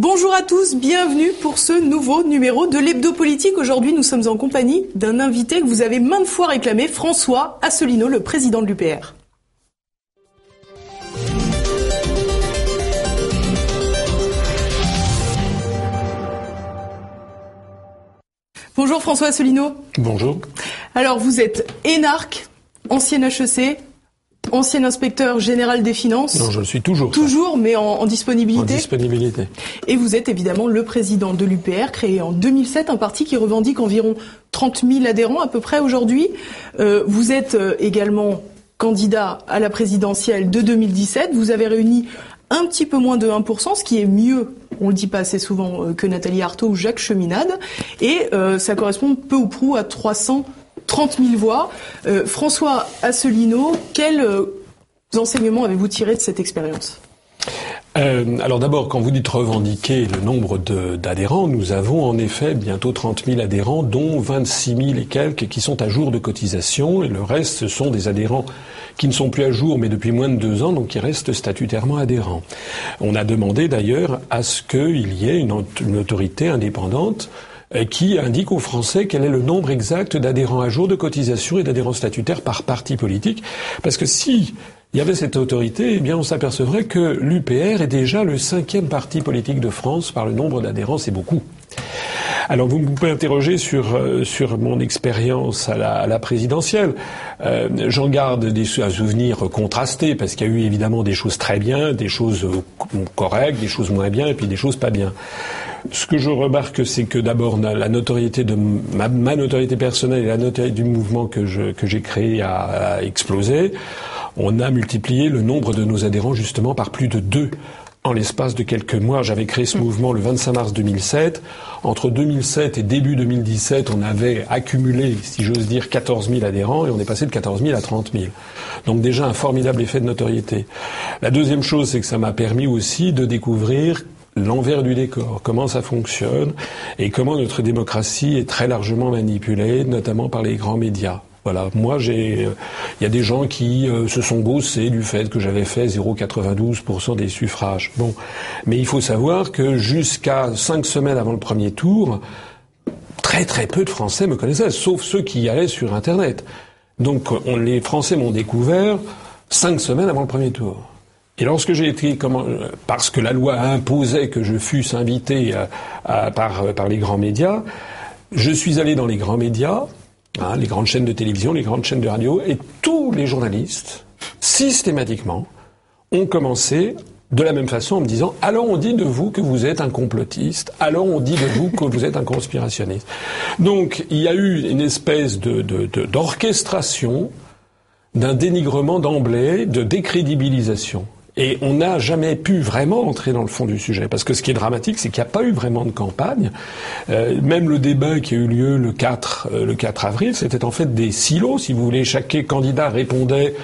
Bonjour à tous, bienvenue pour ce nouveau numéro de l'Hebdo Politique. Aujourd'hui, nous sommes en compagnie d'un invité que vous avez maintes fois réclamé, François Asselineau, le président de l'UPR. Bonjour François Asselineau. Bonjour. Alors vous êtes énarque, ancien HEC, ancien inspecteur général des finances. Non, je le suis toujours. Toujours, mais en, disponibilité. En disponibilité. Et vous êtes évidemment le président de l'UPR, créé en 2007, un parti qui revendique environ 30 000 adhérents à peu près aujourd'hui. Euh, vous êtes euh, également candidat à la présidentielle de 2017. Vous avez réuni un petit peu moins de 1%, ce qui est mieux, on le dit pas assez souvent, euh, que Nathalie Arthaud ou Jacques Cheminade. Et ça correspond peu ou prou à 300 30 000 voix. Euh, François Asselineau, quels euh, enseignements avez-vous tiré de cette expérience? Euh, alors d'abord, quand vous dites revendiquer le nombre d'adhérents, nous avons en effet bientôt 30 000 adhérents, dont 26 000 et quelques qui sont à jour de cotisation, et le reste, ce sont des adhérents qui ne sont plus à jour, mais depuis moins de deux ans, donc qui restent statutairement adhérents. On a demandé d'ailleurs à ce qu'il y ait une autorité indépendante qui indique aux Français quel est le nombre exact d'adhérents à jour de cotisation et d'adhérents statutaires par parti politique. Parce que si il y avait cette autorité, eh bien, on s'apercevrait que l'UPR est déjà le cinquième parti politique de France par le nombre d'adhérents, c'est beaucoup. Alors vous pouvez interroger sur euh, sur mon expérience à la, présidentielle. Euh, J'en garde des souvenirs contrastés parce qu'il y a eu évidemment des choses très bien, des choses correctes, des choses moins bien et puis des choses pas bien. Ce que je remarque, c'est que d'abord la notoriété de ma, notoriété personnelle et la notoriété du mouvement que que j'ai créé a, explosé. On a multiplié le nombre de nos adhérents justement par plus de deux en l'espace de quelques mois. J'avais créé ce mouvement le 25 mars 2007. Entre 2007 et début 2017, on avait accumulé, si j'ose dire, 14 000 adhérents et on est passé de 14 000 à 30 000. Donc déjà un formidable effet de notoriété. La deuxième chose, c'est que ça m'a permis aussi de découvrir l'envers du décor, comment ça fonctionne et comment notre démocratie est très largement manipulée, notamment par les grands médias. Voilà, moi j'ai, il y a des gens qui euh, se sont gaussés du fait que j'avais fait 0,92% des suffrages. Bon, mais il faut savoir que jusqu'à cinq semaines avant le premier tour, très très peu de Français me connaissaient, sauf ceux qui allaient sur Internet. Donc on, les Français m'ont découvert cinq semaines avant le premier tour. Et lorsque j'ai été, parce que la loi imposait que je fusse invité par les grands médias, je suis allé dans les grands médias, hein, les grandes chaînes de télévision, les grandes chaînes de radio, et tous les journalistes, systématiquement, ont commencé de la même façon en me disant alors on dit de vous que vous êtes un complotiste, alors on dit de vous que vous êtes un conspirationniste. Donc il y a eu une espèce d'orchestration d'un dénigrement d'emblée, de décrédibilisation. Et on n'a jamais pu vraiment entrer dans le fond du sujet. Parce que ce qui est dramatique, c'est qu'il n'y a pas eu vraiment de campagne. Euh, même le débat qui a eu lieu le 4, euh, le 4 avril, c'était en fait des silos, si vous voulez. Chaque candidat répondait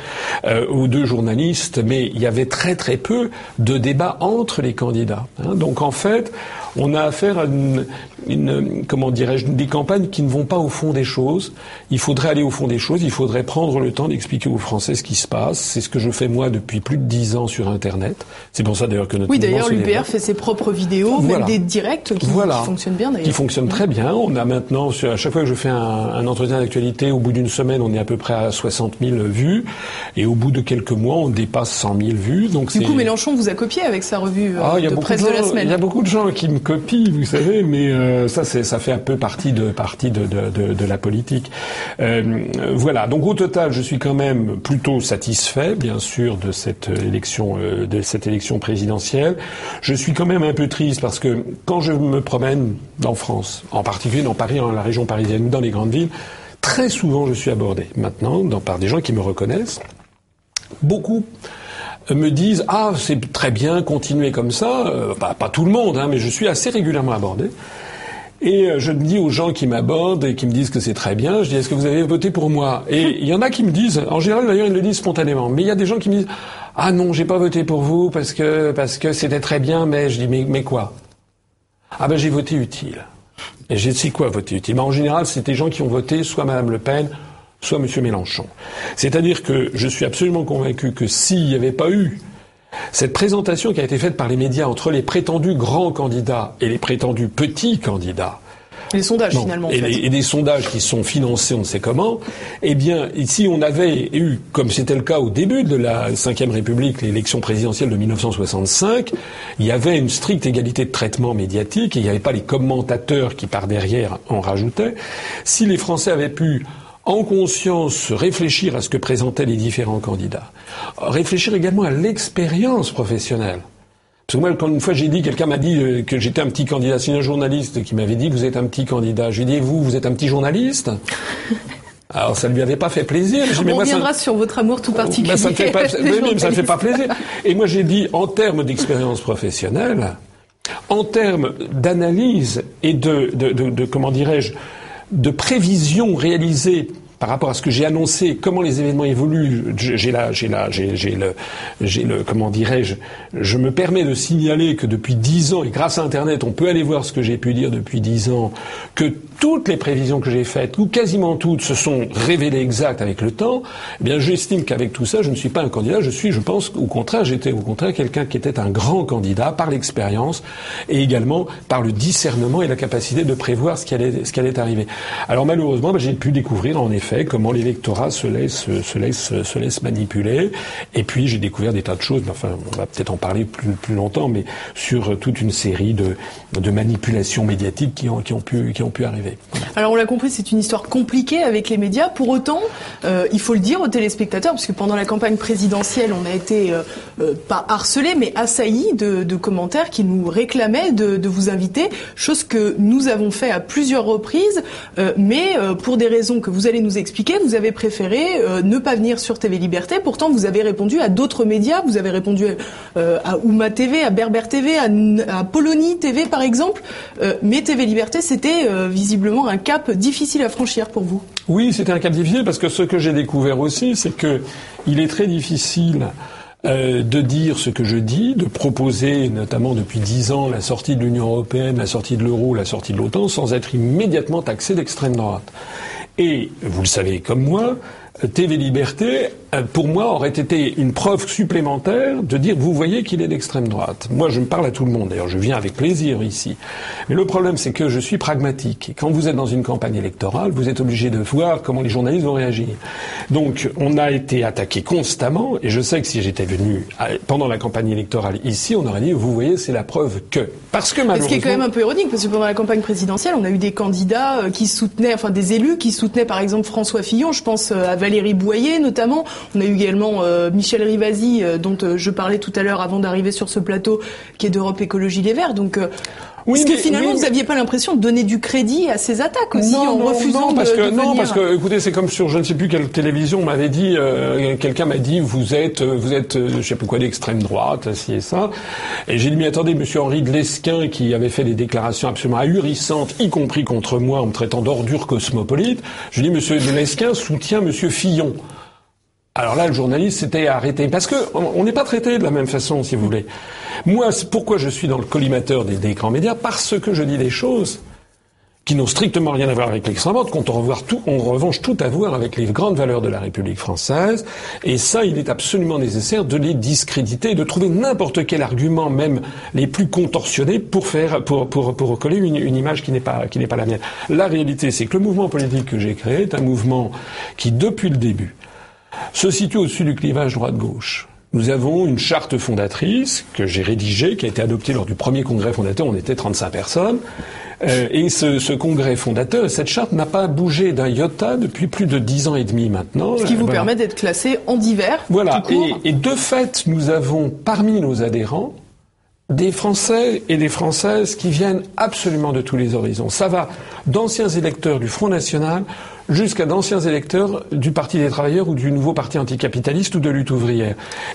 euh, aux deux journalistes, mais il y avait très très peu de débats entre les candidats. Hein. Donc en fait, on a affaire à une, une comment dirais-je, des campagnes qui ne vont pas au fond des choses. Il faudrait aller au fond des choses. Il faudrait prendre le temps d'expliquer aux Français ce qui se passe. C'est ce que je fais moi depuis plus de dix ans sur Internet. C'est pour ça d'ailleurs que notre oui d'ailleurs l'UPR fait ses propres vidéos, même des directs qui, fonctionnent bien d'ailleurs. Qui fonctionnent très bien. On a maintenant à chaque fois que je fais un, un entretien d'actualité, au bout d'une semaine, on est à peu près à 60 000 vues, et au bout de quelques mois, on dépasse 100 000 vues. Donc du coup, Mélenchon vous a copié avec sa revue euh, ah, de presse de, la semaine. Il y a beaucoup de gens qui me copie, vous savez, mais euh, ça, ça fait un peu partie de la politique. Euh, voilà. Donc au total, je suis quand même plutôt satisfait, bien sûr, de cette élection, euh, de cette élection présidentielle. Je suis quand même un peu triste parce que quand je me promène en France, en particulier dans Paris, dans la région parisienne dans les grandes villes, très souvent je suis abordé maintenant dans, par des gens qui me reconnaissent. Beaucoup me disent ah c'est très bien continuer comme ça. Euh, pas, pas, tout le monde hein, mais je suis assez régulièrement abordé. Et euh, je me dis aux gens qui m'abordent et qui me disent que c'est très bien je dis est-ce que vous avez voté pour moi? Et il y en a qui me disent en général d'ailleurs ils le disent spontanément mais il y a des gens qui me disent ah non j'ai pas voté pour vous parce que parce que c'était très bien mais je dis mais, mais quoi? Ah ben j'ai voté utile. Et j'ai dit quoi voter utile? Mais en général c'est des gens qui ont voté soit Madame Le Pen soit M. Mélenchon. C'est-à-dire que je suis absolument convaincu que s'il n'y avait pas eu Cette présentation qui a été faite par les médias entre les prétendus grands candidats et les prétendus petits candidats, les sondages finalement. Et, des sondages qui sont financés, on ne sait comment. Eh bien, ici, on avait eu, comme c'était le cas au début de la Ve République, l'élection présidentielle de 1965, il y avait une stricte égalité de traitement médiatique et il n'y avait pas les commentateurs qui par derrière en rajoutaient. Si les Français avaient pu en conscience réfléchir à ce que présentaient les différents candidats, réfléchir également à l'expérience professionnelle. Parce que moi, quand une fois j'ai dit, quelqu'un m'a dit euh, que j'étais un petit candidat, c'est un journaliste qui m'avait dit vous êtes un petit candidat. Je lui ai dit, vous, vous êtes un petit journaliste? Alors ça ne lui avait pas fait plaisir. On reviendra sur votre amour tout particulier. Ben, ça ne fait pas, ça ne fait pas plaisir. Et moi j'ai dit, en termes d'expérience professionnelle, en termes d'analyse et de, de, de, de comment dirais-je, de prévision réalisée par rapport à ce que j'ai annoncé, comment les événements évoluent, j'ai là, j'ai là, j'ai le, j'ai le, comment dirais-je, je me permets de signaler que depuis dix ans, et grâce à Internet, on peut aller voir ce que j'ai pu dire depuis dix ans, que toutes les prévisions que j'ai faites, ou quasiment toutes, se sont révélées exactes avec le temps. Eh bien, j'estime qu'avec tout ça, je ne suis pas un candidat. Je suis, je pense, au contraire, j'étais au contraire quelqu'un qui était un grand candidat par l'expérience et également par le discernement et la capacité de prévoir ce qui allait, ce qui allait arriver. Alors malheureusement, ben, j'ai pu découvrir en effet comment l'électorat se laisse, se laisse, se laisse manipuler. Et puis j'ai découvert des tas de choses. Enfin, on va peut-être en parler plus, longtemps, mais sur toute une série de, manipulations médiatiques qui ont, pu, arriver. Alors on l'a compris, c'est une histoire compliquée avec les médias. Pour autant, euh, il faut le dire aux téléspectateurs, parce que pendant la campagne présidentielle, on a été euh, euh, pas harcelé, mais assailli de, commentaires qui nous réclamaient de, vous inviter, chose que nous avons fait à plusieurs reprises, mais pour des raisons que vous allez nous expliquer, vous avez préféré ne pas venir sur TV Liberté. Pourtant, vous avez répondu à d'autres médias. Vous avez répondu à Ouma TV, à Berber TV, à, Polonie TV, par exemple. mais TV Liberté, c'était visiblement un cap difficile à franchir pour vous. Oui, c'était un cap difficile parce que ce que j'ai découvert aussi, c'est que il est très difficile euh, de dire ce que je dis, de proposer, notamment depuis dix ans, la sortie de l'Union européenne, la sortie de l'euro, la sortie de l'OTAN, sans être immédiatement taxé d'extrême droite. Et vous le savez comme moi, TV Liberté, pour moi, aurait été une preuve supplémentaire de dire, vous voyez qu'il est d'extrême droite. Moi, je me parle à tout le monde. D'ailleurs, je viens avec plaisir ici. Mais le problème, c'est que je suis pragmatique. Et quand vous êtes dans une campagne électorale, vous êtes obligé de voir comment les journalistes vont réagir. Donc, on a été attaqué constamment. Et je sais que si j'étais venu pendant la campagne électorale ici, on aurait dit, vous voyez, c'est la preuve que. Parce que malheureusement. Ce qui est quand même un peu ironique, parce que pendant la campagne présidentielle, on a eu des candidats euh, qui soutenaient, enfin des élus qui soutenaient, par exemple, François Fillon. Je pense euh, à Valérie Boyer notamment. On a eu également euh, Michel Rivasi, euh, dont euh, je parlais tout à l'heure avant d'arriver sur ce plateau, qui est d'Europe Écologie Les Verts. Donc oui, Est-ce que finalement vous n'aviez pas l'impression de donner du crédit à ces attaques aussi en refusant non, parce que, Non, parce que écoutez, c'est comme sur je ne sais plus quelle télévision on m'avait dit, quelqu'un m'a dit vous êtes vous êtes je sais pas quoi d'extrême droite, ci et ça, et j'ai dit mais attendez, Monsieur Henri de Lesquin qui avait fait des déclarations absolument ahurissantes, y compris contre moi en me traitant d'ordure cosmopolite, je dis Monsieur de Lesquin soutient Monsieur Fillon. Alors là, le journaliste s'était arrêté parce que on n'est pas traité de la même façon, si vous voulez. Moi, pourquoi je suis dans le collimateur des, grands médias Parce que je dis des choses qui n'ont strictement rien à voir avec l'extrême droite, qu'on tout, en revanche tout à voir avec les grandes valeurs de la République française. Et ça, il est absolument nécessaire de les discréditer de trouver n'importe quel argument, même les plus contorsionnés, pour faire, pour, pour, pour recoller une, une image qui n'est pas, qui n'est pas la mienne. La réalité, c'est que le mouvement politique que j'ai créé est un mouvement qui, depuis le début, se situe au-dessus du clivage droite-gauche. Nous avons une charte fondatrice que j'ai rédigée, qui a été adoptée lors du premier congrès fondateur. On était 35 personnes. Euh, et ce, ce, congrès fondateur, cette charte n'a pas bougé d'un iota depuis plus de dix ans et demi maintenant. Ce qui vous permet d'être classé en divers. Voilà. Et, et de fait, nous avons parmi nos adhérents des Français et des Françaises qui viennent absolument de tous les horizons. Ça va d'anciens électeurs du Front National jusqu'à d'anciens électeurs du Parti des travailleurs ou du nouveau parti anticapitaliste ou de lutte ouvrière.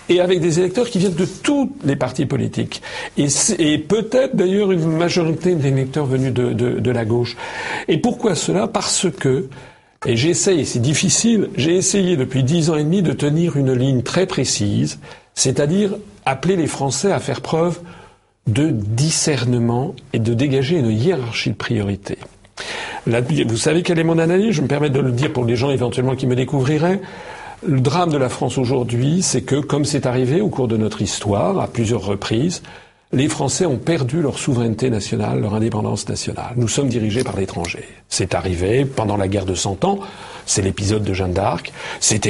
Et avec des électeurs qui viennent de tous les partis politiques. Et, peut-être d'ailleurs une majorité d'électeurs venus de, de, de la gauche. Et pourquoi cela? Parce que et j'essaye, c'est difficile, j'ai essayé depuis dix ans et demi de tenir une ligne très précise, c'est-à-dire appeler les Français à faire preuve de discernement et de dégager une hiérarchie de priorité. vous savez quelle est mon analyse? Je me permets de le dire pour les gens éventuellement qui me découvriraient. Le drame de la France aujourd'hui, c'est que, comme c'est arrivé au cours de notre histoire, à plusieurs reprises, les Français ont perdu leur souveraineté nationale, leur indépendance nationale. Nous sommes dirigés par l'étranger. C'est arrivé pendant la guerre de Cent Ans, c'est l'épisode de Jeanne d'Arc. C'est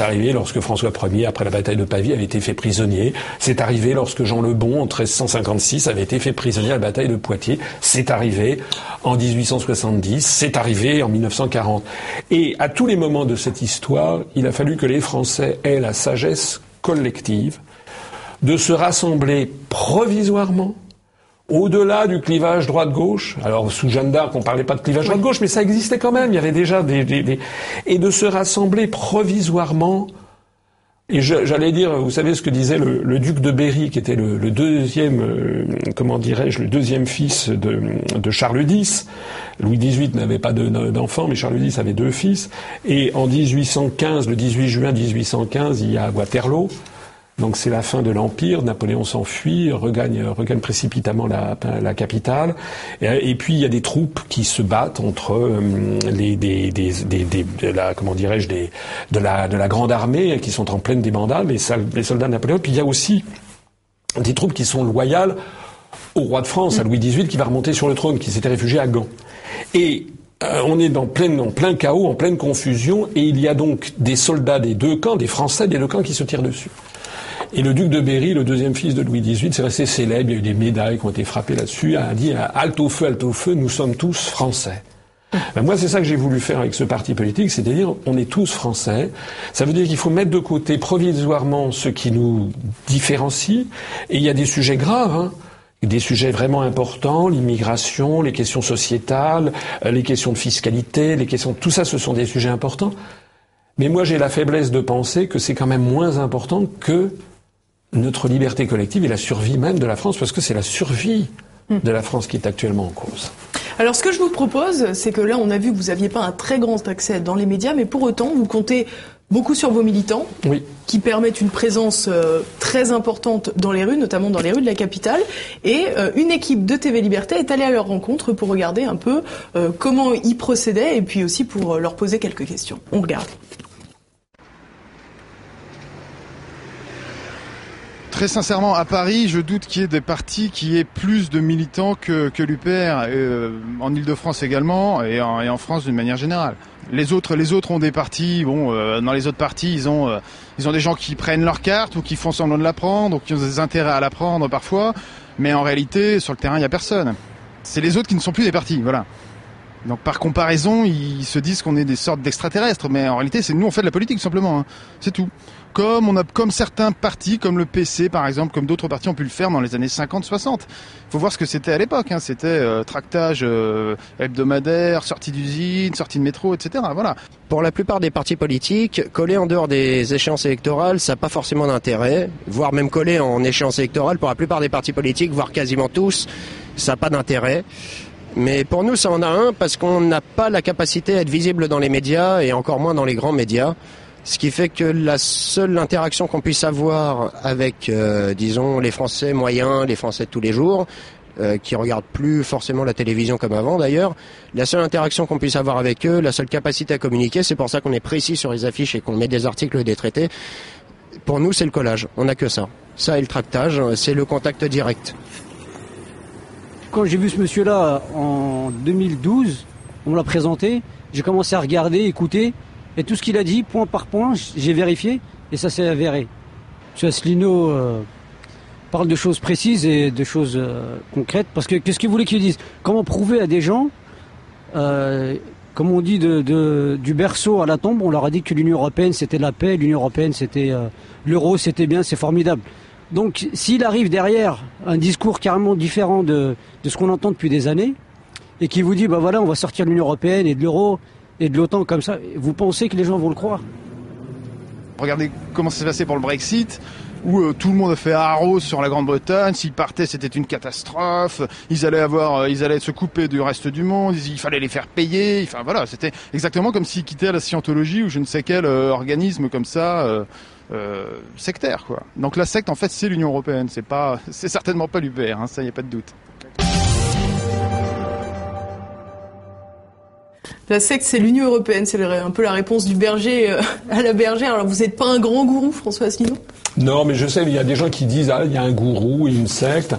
arrivé, lorsque François Ier, après la bataille de Pavie, avait été fait prisonnier. C'est arrivé lorsque Jean le Bon, en 1356, avait été fait prisonnier à la bataille de Poitiers. C'est arrivé en 1870. C'est arrivé en 1940. Et à tous les moments de cette histoire, il a fallu que les Français aient la sagesse collective de se rassembler provisoirement au-delà du clivage droite-gauche, alors sous Jeanne d'Arc, on parlait pas de clivage droite-gauche, mais ça existait quand même. Il y avait déjà des, des, et de se rassembler provisoirement. Et j'allais dire, vous savez ce que disait le, duc de Berry, qui était le, deuxième, euh, comment dirais-je, le deuxième fils de, de Charles X. Louis XVIII n'avait pas d'enfants, mais Charles X avait deux fils. Et en 1815, le 18 juin 1815, il y a Waterloo. Donc c'est la fin de l'Empire, Napoléon s'enfuit, regagne, précipitamment la, capitale, et, puis il y a des troupes qui se battent entre euh, les, de la, comment dirais-je, de, la, de la grande armée qui sont en pleine débandade, les, les soldats de Napoléon, puis il y a aussi des troupes qui sont loyales au roi de France, à Louis XVIII, qui va remonter sur le trône, qui s'était réfugié à Gand. Et euh, on est dans en plein chaos, en pleine confusion, et il y a donc des soldats des deux camps, des Français des deux camps qui se tirent dessus. Et le duc de Berry, le deuxième fils de Louis XVIII, c'est resté célèbre. Il y a eu des médailles qui ont été frappées là-dessus. A dit halte au feu, halte au feu, nous sommes tous français. Ben moi, c'est ça que j'ai voulu faire avec ce parti politique, c'est-à-dire on est tous français. Ça veut dire qu'il faut mettre de côté provisoirement ce qui nous différencie. Et il y a des sujets graves. Hein des sujets vraiment importants, l'immigration, les questions sociétales, euh, les questions de fiscalité, les questions, tout ça, ce sont des sujets importants. Mais moi, j'ai la faiblesse de penser que c'est quand même moins important que notre liberté collective et la survie même de la France, parce que c'est la survie de la France qui est actuellement en cause. Alors ce que je vous propose, c'est que là on a vu que vous n'aviez pas un très grand accès dans les médias, mais pour autant vous comptez beaucoup sur vos militants, qui permettent une présence euh, très importante dans les rues, notamment dans les rues de la capitale. Et euh, une équipe de TV Liberté est allée à leur rencontre pour regarder un peu euh, comment ils procédaient et puis aussi pour leur poser quelques questions. On regarde. Très sincèrement, à Paris, je doute qu'il y ait des partis qui aient plus de militants que, que l'UPR, euh, en Ile-de-France également, et en, France d'une manière générale. Les autres, les autres ont des partis. Bon, euh, dans les autres partis, ils ont, euh, ils ont des gens qui prennent leur carte ou qui font semblant de la prendre, ou qui ont des intérêts à la prendre parfois. Mais en réalité, sur le terrain, il n'y a personne. C'est les autres qui ne sont plus des partis, voilà. Donc par comparaison, ils se disent qu'on est des sortes d'extraterrestres, mais en réalité, c'est nous on fait de la politique simplement. Hein. C'est tout comme on certains partis, comme le PC par exemple, comme d'autres partis ont pu le faire dans les années 50-60. Il faut voir ce que c'était à l'époque. Hein. C'était euh, tractage euh, hebdomadaire, sortie d'usine, sortie de métro, etc. Voilà. Pour la plupart des partis politiques, coller en dehors des échéances électorales, ça n'a pas forcément d'intérêt. Voire même coller en échéance électorale, pour la plupart des partis politiques, voire quasiment tous, ça n'a pas d'intérêt. Mais pour nous, ça en a un parce qu'on n'a pas la capacité à être visible dans les médias et encore moins dans les grands médias. Ce qui fait que la seule interaction qu'on puisse avoir avec, euh, disons, les Français moyens, les Français de tous les jours, euh, qui regardent plus forcément la télévision comme avant d'ailleurs, la seule interaction qu'on puisse avoir avec eux, la seule capacité à communiquer, c'est pour ça qu'on est précis sur les affiches et qu'on met des articles et des traités. Pour nous, c'est le collage. On n'a que ça. Ça et le tractage, c'est le contact direct. Quand j'ai vu ce monsieur-là en 2012, on me l'a présenté, j'ai commencé à regarder, écouter, et tout ce qu'il a dit, point par point, j'ai vérifié et ça s'est avéré. M. Asselineau euh, parle de choses précises et de choses euh, concrètes parce que qu'est-ce qu'il voulait qu'il dise? Comment prouver à des gens, euh, comme on dit, de, du berceau à la tombe, on leur a dit que l'Union européenne c'était la paix, l'Union européenne c'était l'euro, c'était bien, c'est formidable. Donc s'il arrive derrière un discours carrément différent de, de ce qu'on entend depuis des années et qui vous dit bah voilà on va sortir de l'Union européenne et de l'euro et de l'OTAN comme ça, vous pensez que les gens vont le croire? Regardez comment ça s'est passé pour le Brexit, où euh, tout le monde a fait haro sur la Grande-Bretagne. S'ils partaient, c'était une catastrophe. Ils allaient avoir, euh, ils allaient se couper du reste du monde. Il fallait les faire payer. Enfin voilà, c'était exactement comme s'ils quittaient la scientologie ou je ne sais quel euh, organisme comme ça. sectaire quoi. Donc la secte en fait c'est l'Union européenne, c'est pas, c'est certainement pas l'UPR, hein, ça y a pas de doute. La secte, c'est l'Union européenne. C'est un peu la réponse du berger euh, à la bergère. Alors, vous n'êtes pas un grand gourou, François Asselineau? Non, mais je sais, il y a des gens qui disent ah il y a un gourou, une secte.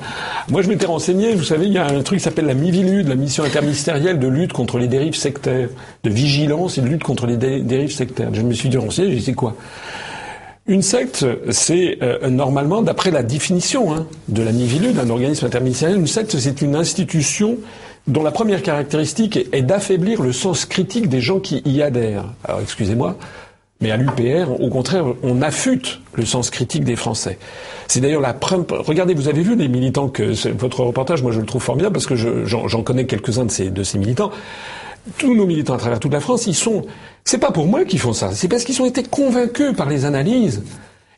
Moi, je m'étais renseigné. Vous savez, il y a un truc qui s'appelle la MIVILUD, la mission interministérielle de lutte contre les dérives sectaires, de vigilance et de lutte contre les dérives sectaires. Je me suis dit renseigné, j'ai dit quoi? Une secte, c'est euh, normalement, d'après la définition hein, de la MIVILUD, d'un organisme interministériel, une secte, c'est une institution dont la première caractéristique est d'affaiblir le sens critique des gens qui y adhèrent. Alors excusez-moi, mais à l'UPR, au contraire, on affûte le sens critique des Français. C'est d'ailleurs la Regardez, vous avez vu les militants que votre reportage, moi je le trouve formidable parce que j'en connais quelques-uns de ces militants. Tous nos militants à travers toute la France, ils sont. C'est pas pour moi qu'ils font ça. C'est parce qu'ils ont été convaincus par les analyses.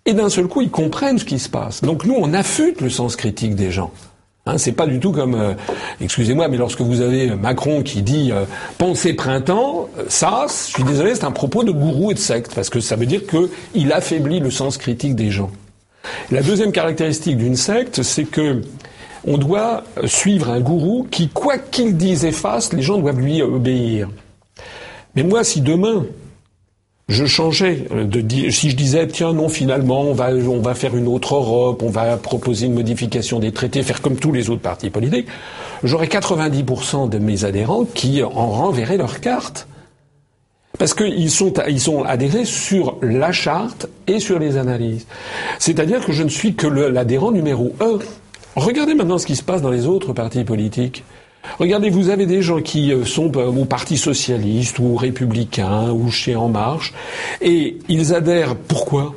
Et d'un seul coup, ils comprennent ce qui se passe. Donc nous, on affûte le sens critique des gens. Hein, c'est pas du tout comme, euh, excusez-moi, mais lorsque vous avez Macron qui dit euh, pensez printemps, euh, ça, je suis désolé, c'est un propos de gourou et de secte parce que ça veut dire qu'il affaiblit le sens critique des gens. La deuxième caractéristique d'une secte, c'est que on doit suivre un gourou qui, quoi qu'il dise et fasse, les gens doivent lui obéir. Mais moi, si demain je changeais euh, si je disais tiens non finalement on va on va faire une autre Europe, on va proposer une modification des traités, faire comme tous les autres partis politiques, j'aurais 90% de mes adhérents qui en renverraient leur carte. Parce qu'ils sont, ils sont adhérés sur la charte et sur les analyses. C'est-à-dire que je ne suis que l'adhérent numéro un. Regardez maintenant ce qui se passe dans les autres partis politiques. Regardez, vous avez des gens qui euh, sont euh, au Parti socialiste ou républicain ou chez En Marche, et ils adhèrent. Pourquoi?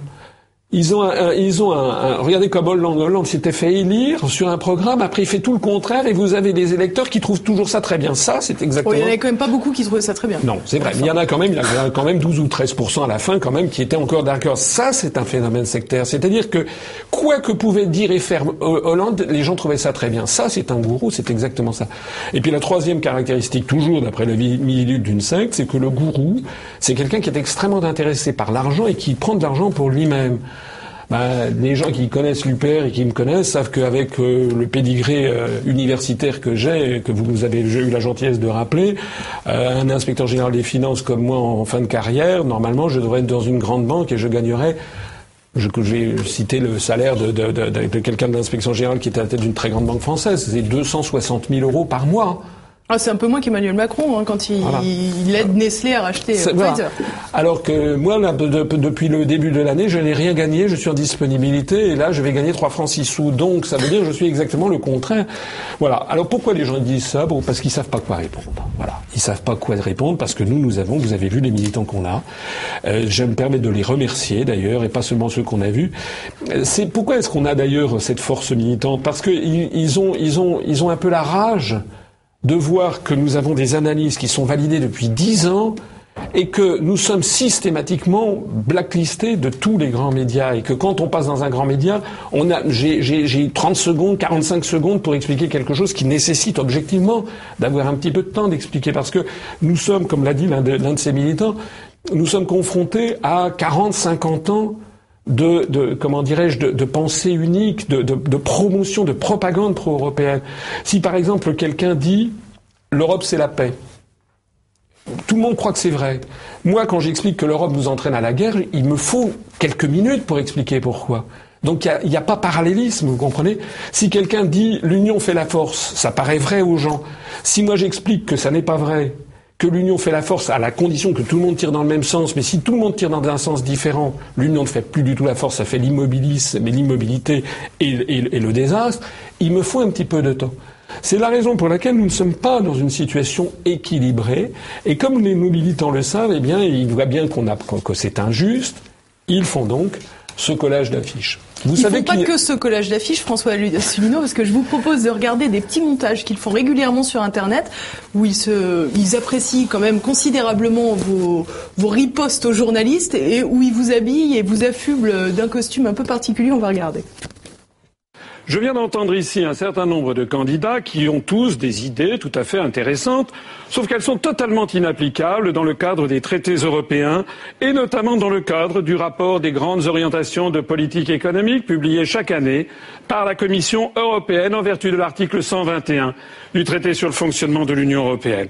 Ils ont un, ils ont un, regardez comme Hollande, Hollande s'était fait élire sur un programme, après il fait tout le contraire et vous avez des électeurs qui trouvent toujours ça très bien. Ça, c'est exactement. il y en a quand même pas beaucoup qui trouvaient ça très bien. Non, c'est vrai. Mais il y en a quand même, il y en a quand même 12 ou 13 à la fin quand même qui étaient encore d'accord. Ça, c'est un phénomène sectaire. C'est-à-dire que quoi que pouvait dire et faire Hollande, les gens trouvaient ça très bien. Ça, c'est un gourou, c'est exactement ça. Et puis la troisième caractéristique, toujours d'après le milieu d'une secte, c'est que le gourou, c'est quelqu'un qui est extrêmement intéressé par l'argent et qui prend de l'argent pour lui-même. Ben, les gens qui connaissent l'UPR et qui me connaissent savent qu'avec euh, le pédigré euh, universitaire que j'ai, que vous avez eu la gentillesse de rappeler, euh, un inspecteur général des finances comme moi en, fin de carrière, normalement, je devrais être dans une grande banque et je gagnerais je, vais citer le salaire de quelqu'un de l'inspection générale qui était à la tête d'une très grande banque française. C'est 260 000 euros par mois. Ah, c'est un peu moins qu'Emmanuel Macron hein, quand il, il, aide Nestlé à racheter euh, Pfizer. Alors que moi, là, depuis le début de l'année, je n'ai rien gagné, je suis en disponibilité, et là, je vais gagner 3 francs 6 sous. Donc, ça veut dire que je suis exactement le contraire. Voilà. Alors, pourquoi les gens disent ça? Bon, Parce qu'ils savent pas quoi répondre. Voilà. Ils savent pas quoi répondre, parce que nous, nous avons, vous avez vu les militants qu'on a. Euh, je me permets de les remercier, d'ailleurs, et pas seulement ceux qu'on a vus. C'est pourquoi est-ce qu'on a d'ailleurs cette force militante? Parce qu'ils ils ont, ils ont, ils ont un peu la rage de voir que nous avons des analyses qui sont validées depuis dix ans et que nous sommes systématiquement blacklistés de tous les grands médias et que quand on passe dans un grand média, on a j'ai 30 secondes, 45 secondes pour expliquer quelque chose qui nécessite objectivement d'avoir un petit peu de temps d'expliquer parce que nous sommes, comme l'a dit l'un de, de ces militants, nous sommes confrontés à 40, 50 ans de, de comment dirais-je de, de, pensée unique, de, de promotion, de propagande pro-européenne. Si par exemple quelqu'un dit l'Europe c'est la paix, tout le monde croit que c'est vrai. Moi, quand j'explique que l'Europe nous entraîne à la guerre, il me faut quelques minutes pour expliquer pourquoi. Donc il n'y a, a, pas parallélisme, vous comprenez? Si quelqu'un dit l'union fait la force, ça paraît vrai aux gens. Si moi j'explique que ça n'est pas vrai, que l'union fait la force à la condition que tout le monde tire dans le même sens, mais si tout le monde tire dans un sens différent, l'union ne fait plus du tout la force, ça fait l'immobilisme et l'immobilité et, le désastre, il me faut un petit peu de temps. C'est la raison pour laquelle nous ne sommes pas dans une situation équilibrée. Et comme les militants le savent, eh bien, ils voient bien que c'est injuste. Ils font donc ce collage d'affiches. Vous Ils savez font pas que ce collage d'affiches, François Asselineau, parce que je vous propose de regarder des petits montages qu'ils font régulièrement sur Internet, où ils, se, ils apprécient quand même considérablement vos, vos ripostes aux journalistes et où ils vous habillent et vous affublent d'un costume un peu particulier. On va regarder. Je viens d'entendre ici un certain nombre de candidats qui ont tous des idées tout à fait intéressantes, sauf qu'elles sont totalement inapplicables dans le cadre des traités européens et notamment dans le cadre du rapport des grandes orientations de politique économique publié chaque année par la Commission européenne en vertu de l'article 121 du traité sur le fonctionnement de l'Union européenne.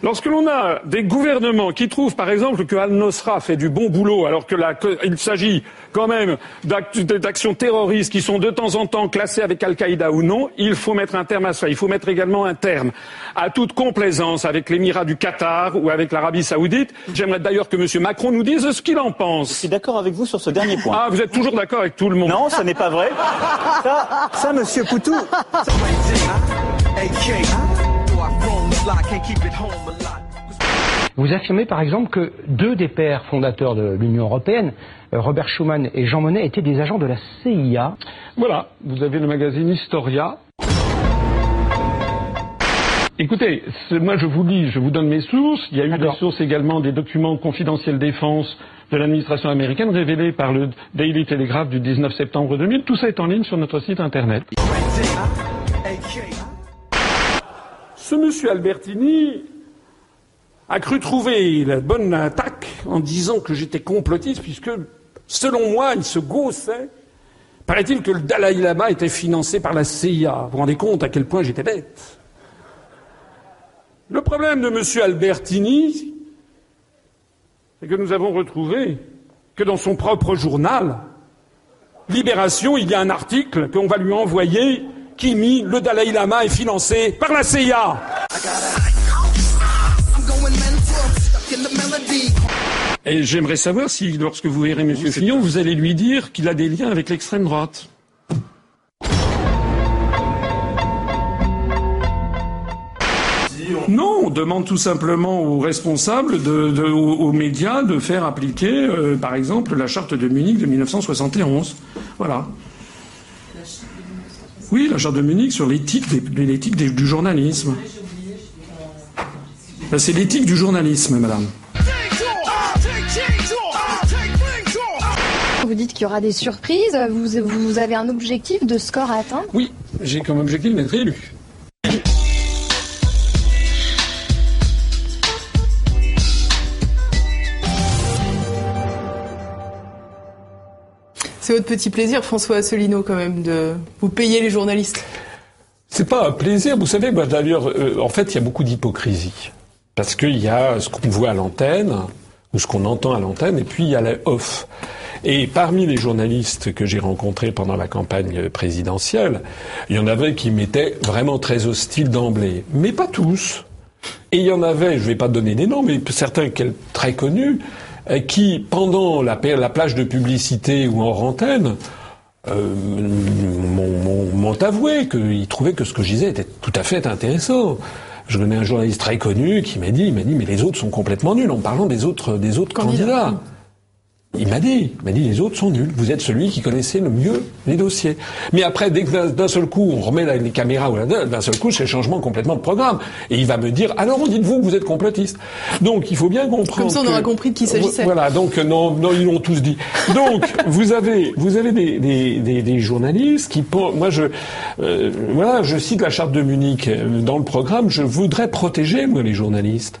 Lorsque l'on a des gouvernements qui trouvent, par exemple, que Al-Nosra fait du bon boulot, alors que il s'agit quand même d'actions terroristes qui sont de temps en temps classées avec Al-Qaïda ou non, il faut mettre un terme à ça. Il faut mettre également un terme à toute complaisance avec l'émirat du Qatar ou avec l'Arabie saoudite. J'aimerais d'ailleurs que M. Macron nous dise ce qu'il en pense. Je suis d'accord avec vous sur ce dernier point. Ah, vous êtes toujours d'accord avec tout le monde Non, ce n'est pas vrai. Ça, ça M. Poutou... Vous affirmez par exemple que deux des pères fondateurs de l'Union européenne, euh, Robert Schuman et Jean Monnet, étaient des agents de la CIA. Voilà, vous avez le magazine Historia. Écoutez, moi je vous lis, je vous donne mes sources. Il y a eu des sources également des documents confidentiels défense de l'administration américaine révélés par le Daily Telegraph du 19 septembre 2000. Tout ça est en ligne sur notre site internet. Ce monsieur Albertini a cru trouver la bonne attaque en disant que j'étais complotiste, puisque, selon moi, il se gaussait. Paraît-il que le Dalai Lama était financé par la CIA. Vous vous rendez compte à quel point j'étais bête Le problème de M. Albertini, c'est que nous avons retrouvé que dans son propre journal, Libération, il y a un article qu'on va lui envoyer Kimi, le Dalai Lama, est financé par la CIA. Et j'aimerais savoir si, lorsque vous verrez M. Fillon, vous allez lui dire qu'il a des liens avec l'extrême droite. Non, on demande tout simplement aux responsables, aux, médias, de faire appliquer, euh, par exemple, la charte de Munich de 1971. Voilà. Oui, la charte de Munich sur l'éthique, l'éthique du journalisme. Ben, c'est l'éthique du journalisme, madame. Vous dites qu'il y aura des surprises. Vous, vous avez un objectif de score à atteindre? Oui, j'ai comme objectif d'être élu. C'est votre petit plaisir, François Asselineau, quand même, de vous payer les journalistes. C'est pas un plaisir, vous savez. D'ailleurs, euh, en fait, il y a beaucoup d'hypocrisie parce qu'il y a ce qu'on voit à l'antenne ou ce qu'on entend à l'antenne, et puis il y a la off. Et parmi les journalistes que j'ai rencontrés pendant la campagne présidentielle, il y en avait qui m'étaient vraiment très hostiles d'emblée, mais pas tous. Et il y en avait, je ne vais pas donner des noms, mais certains très connus, qui, pendant la, plage de publicité ou en antenne, euh, m'ont avoué qu'ils trouvaient que ce que je disais était tout à fait intéressant. Je connais un journaliste très connu qui m'a dit, il m'a dit, mais les autres sont complètement nuls en parlant des autres, des autres candidats. Il m'a dit, il m'a dit, les autres sont nuls. Vous êtes celui qui connaissait le mieux les dossiers. Mais après, dès que d'un seul coup, on remet les caméras, d'un seul coup, c'est le changement complètement de programme. Et il va me dire, alors dites-vous que vous êtes complotiste. Donc, il faut bien comprendre. Comme ça, on aura compris de qui s'agissait. Voilà. Donc, non, non, ils l'ont tous dit. Donc, vous avez, vous avez des, des, des, journalistes qui, moi, je, euh, voilà, je cite la charte de Munich euh, dans le programme. Je voudrais protéger, moi, les journalistes.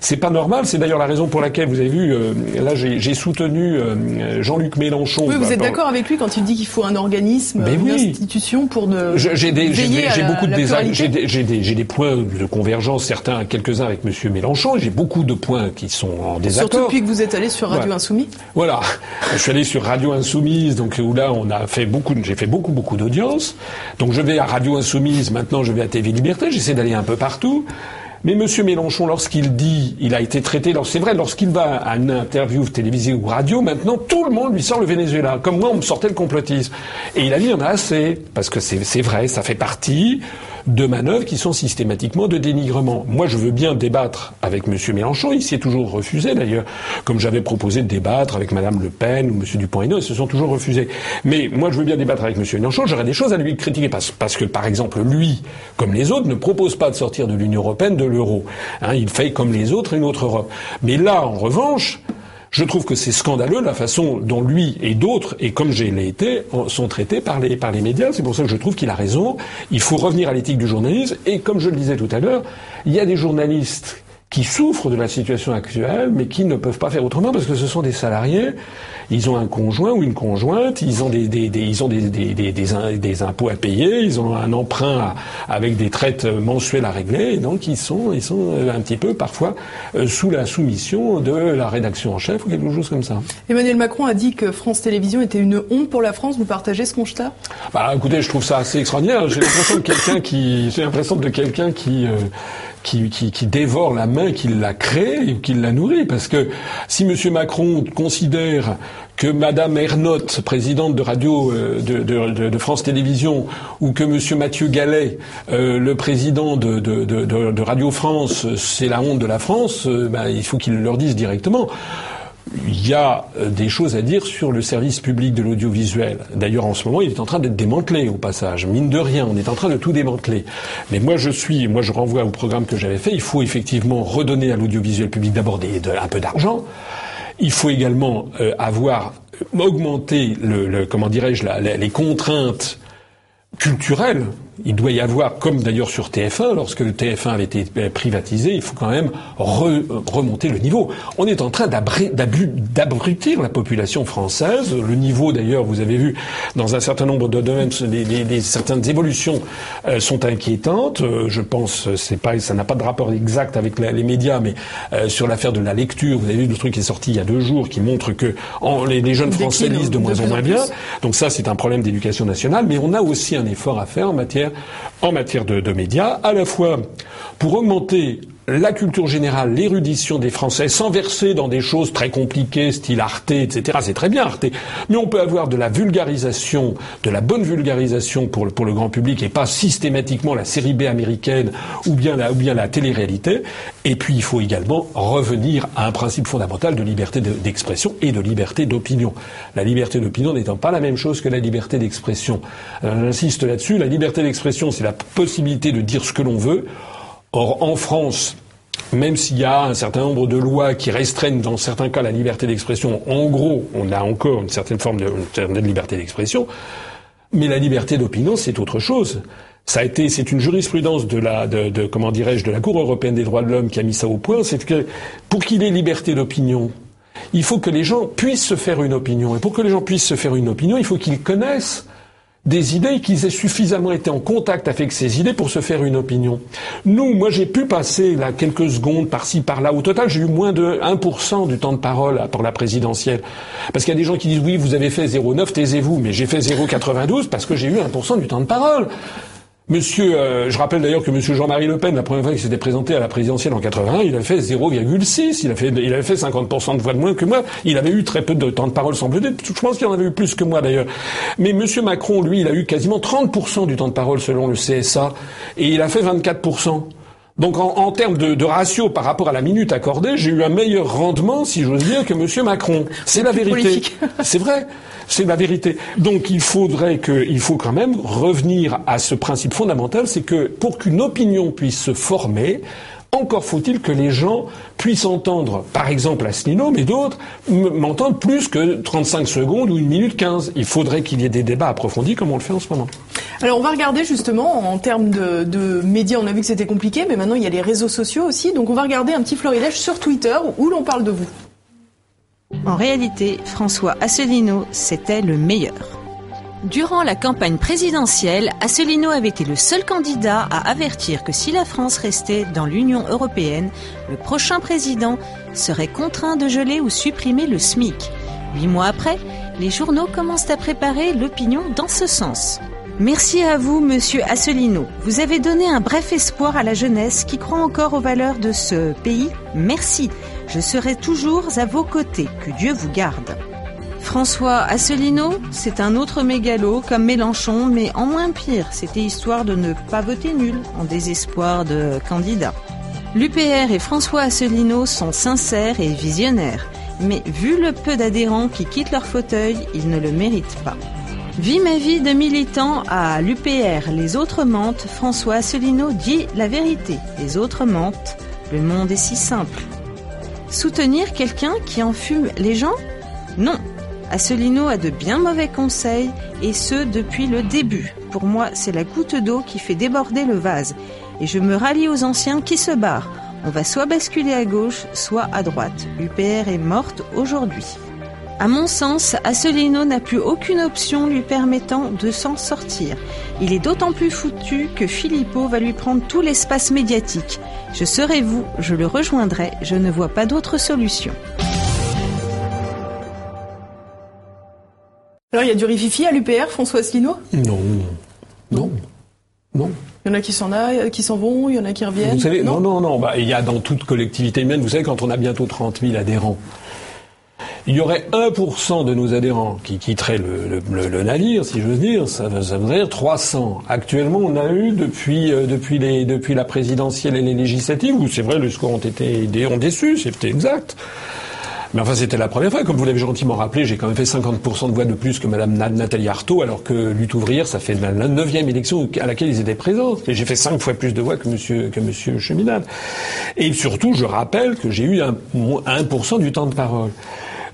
C'est pas normal. C'est d'ailleurs la raison pour laquelle vous avez vu, euh, là, j'ai soutenu euh, Jean-Luc Mélenchon. Oui, vous êtes d'accord avec lui quand il dit qu'il faut un organisme, une institution pour de. J'ai beaucoup de j'ai des, j'ai des, points de convergence, certains, quelques-uns avec Monsieur Mélenchon. J'ai beaucoup de points qui sont en désaccord. Surtout depuis que vous êtes allé sur Radio Insoumise. Voilà, je suis allé sur Radio Insoumise, donc où là on a fait beaucoup, j'ai fait beaucoup beaucoup d'audience. Donc je vais à Radio Insoumise, maintenant je vais à TV Liberté. J'essaie d'aller un peu partout. Mais M. Mélenchon, lorsqu'il dit, il a été traité, c'est vrai, lorsqu'il va à une interview télévisée ou radio, maintenant, tout le monde lui sort le Venezuela. Comme moi, on me sortait le complotisme. Et il a dit, en a assez. Parce que c'est vrai, ça fait partie de manœuvres qui sont systématiquement de dénigrement. Moi, je veux bien débattre avec M. Mélenchon. Il s'y est toujours refusé, d'ailleurs. Comme j'avais proposé de débattre avec Mme Le Pen ou M. Dupont-Aignan, ils se sont toujours refusés. Mais moi, je veux bien débattre avec M. Mélenchon. J'aurais des choses à lui critiquer parce, parce, que, par exemple, lui, comme les autres, ne propose pas de sortir de l'Union européenne, de l'euro. Hein, il fait comme les autres une autre Europe. Mais là, en revanche, je trouve que c'est scandaleux la façon dont lui et d'autres, et comme j'ai été, sont traités par les, par les médias. C'est pour ça que je trouve qu'il a raison. Il faut revenir à l'éthique du journalisme. Et comme je le disais tout à l'heure, il y a des journalistes qui souffrent de la situation actuelle, mais qui ne peuvent pas faire autrement parce que ce sont des salariés. Ils ont un conjoint ou une conjointe, ils ont des, des, des ils ont des, des, des, impôts à payer, ils ont un emprunt avec des traites mensuelles à régler, et donc ils sont, ils sont un petit peu parfois euh, sous la soumission de la rédaction en chef ou quelque chose comme ça. Emmanuel Macron a dit que France Télévisions était une honte pour la France. Vous partagez ce constat? Bah, écoutez, je trouve ça assez extraordinaire. J'ai l'impression de quelqu'un qui, j'ai l'impression de quelqu'un qui euh, qui, qui, qui, dévore la main qui l'a créée ou qui l'a nourrie. Parce que si M. Macron considère que Madame Ernotte, présidente de radio euh, de, de, de, France Télévisions, ou que Monsieur Mathieu Gallet, euh, le président de, de, Radio France, c'est la honte de la France, euh, ben, il faut qu'il leur dise directement il y a euh, des choses à dire sur le service public de l'audiovisuel. D'ailleurs, en ce moment, il est en train d'être démantelé au passage. Mine de rien, on est en train de tout démanteler. Mais moi, je suis, moi, je renvoie au programme que j'avais fait. Il faut effectivement redonner à l'audiovisuel public d'abord un peu d'argent. Il faut également euh, avoir euh, augmenté le, comment dirais-je les contraintes culturelles il doit y avoir, comme d'ailleurs sur TF1, lorsque le TF1 avait été privatisé, il faut quand même remonter le niveau. On est en train d'abrutir la population française. Le niveau, d'ailleurs, vous avez vu, dans un certain nombre de domaines, certaines évolutions euh, sont inquiétantes. Euh, je pense, c'est pas, ça n'a pas de rapport exact avec les médias, mais euh, sur l'affaire de la lecture, vous avez vu le truc qui est sorti il y a deux jours, qui montre que les, jeunes Français lisent de moins en moins bien. Donc ça, c'est un problème d'éducation nationale, mais on a aussi un effort à faire en matière en matière de, médias, à la fois pour augmenter la culture générale, l'érudition des Français, sans verser dans des choses très compliquées, style Arte, etc. C'est très bien Arte, mais on peut avoir de la vulgarisation, de la bonne vulgarisation pour le, grand public, et pas systématiquement la série B américaine ou bien la, ou bien la télé-réalité. Et puis il faut également revenir à un principe fondamental de liberté d'expression et de liberté d'opinion. La liberté d'opinion n'étant pas la même chose que la liberté d'expression. Euh, j'insiste là-dessus, la liberté d'expression, c'est la possibilité de dire ce que l'on veut. Or, en France, même s'il y a un certain nombre de lois qui restreignent dans certains cas la liberté d'expression, en gros, on a encore une certaine forme de, liberté d'expression, mais la liberté d'opinion, c'est autre chose. Ça a été, c'est une jurisprudence de la, de, comment dirais-je, de la Cour européenne des droits de l'homme qui a mis ça au point. C'est que pour qu'il ait liberté d'opinion, il faut que les gens puissent se faire une opinion. Et pour que les gens puissent se faire une opinion, il faut qu'ils connaissent des idées qu'ils aient suffisamment été en contact avec ces idées pour se faire une opinion. Nous, moi j'ai pu passer là quelques secondes par-ci par-là. Au total, j'ai eu moins de 1% du temps de parole pour la présidentielle. Parce qu'il y a des gens qui disent oui, vous avez fait 0,9, taisez-vous. Mais j'ai fait 0,92 parce que j'ai eu 1% du temps de parole. Monsieur, euh, je rappelle d'ailleurs que Monsieur Jean-Marie Le Pen, la première fois qu'il s'était présenté à la présidentielle en 81, il a fait 0,6. Il a fait, il avait fait 50% de voix de moins que moi. Il avait eu très peu de temps de parole, semble-t-il. Je pense qu'il en avait eu plus que moi d'ailleurs. Mais Monsieur Macron, lui, il a eu quasiment 30% du temps de parole selon le CSA, et il a fait 24%. Donc en, termes de, ratio par rapport à la minute accordée, j'ai eu un meilleur rendement, si j'ose dire, que M. Macron. C'est la vérité. C'est vrai. C'est la vérité. Donc il faudrait que, il faut quand même revenir à ce principe fondamental, c'est que pour qu'une opinion puisse se former, encore faut-il que les gens puissent entendre, par exemple Asselineau, mais d'autres, m'entendent plus que 35 secondes ou une minute 15. Il faudrait qu'il y ait des débats approfondis comme on le fait en ce moment. Alors on va regarder justement en termes de, de médias, on a vu que c'était compliqué, mais maintenant il y a les réseaux sociaux aussi. Donc on va regarder un petit florilège sur Twitter où l'on parle de vous. En réalité, François Asselineau, c'était le meilleur. Durant la campagne présidentielle, Asselineau avait été le seul candidat à avertir que si la France restait dans l'Union européenne, le prochain président serait contraint de geler ou supprimer le SMIC. Huit mois après, les journaux commencent à préparer l'opinion dans ce sens. Merci à vous, monsieur Asselineau. Vous avez donné un bref espoir à la jeunesse qui croit encore aux valeurs de ce pays. Merci. Je serai toujours à vos côtés. Que Dieu vous garde. François Asselineau, c'est un autre mégalo comme Mélenchon, mais en moins pire. C'était histoire de ne pas voter nul en désespoir de candidat. L'UPR et François Asselineau sont sincères et visionnaires, mais vu le peu d'adhérents qui quittent leur fauteuil, ils ne le méritent pas. Vie ma vie de militant à l'UPR, les autres mentent, François Asselineau dit la vérité, les autres mentent, le monde est si simple. Soutenir quelqu'un qui enfume les gens? Non, Asselineau a de bien mauvais conseils, et ce depuis le début. Pour moi, c'est la goutte d'eau qui fait déborder le vase. Et je me rallie aux anciens qui se barrent. On va soit basculer à gauche, soit à droite. UPR est morte aujourd'hui. À mon sens, Asselineau n'a plus aucune option lui permettant de s'en sortir. Il est d'autant plus foutu que Philippot va lui prendre tout l'espace médiatique. Je serai vous, je le rejoindrai, je ne vois pas d'autre solution. Alors il y a du rififi à l'UPR, François Asselineau? Non. Non. Non. Il y en a qui s'en qui s'en vont, il y en a qui reviennent. Vous savez, non, non, non. Bah, il y a dans toute collectivité humaine, vous savez, quand on a bientôt 30 000 adhérents, il y aurait 1% de nos adhérents qui quitteraient le, le, le navire, si j'ose dire, ça, ça voudrait dire 300. Actuellement, on a eu depuis euh, depuis les depuis la présidentielle et les législatives, où c'est vrai, les scores ont été ont déçu, c'était exact. Mais enfin, c'était la première fois. Comme vous l'avez gentiment rappelé, j'ai quand même fait 50% de voix de plus que Madame Nathalie Arthaud, alors que Lutte ouvrière, ça fait la neuvième élection à laquelle ils étaient présents. Et j'ai fait cinq fois plus de voix que Monsieur que Cheminade. Et surtout, je rappelle que j'ai eu un, 1% du temps de parole.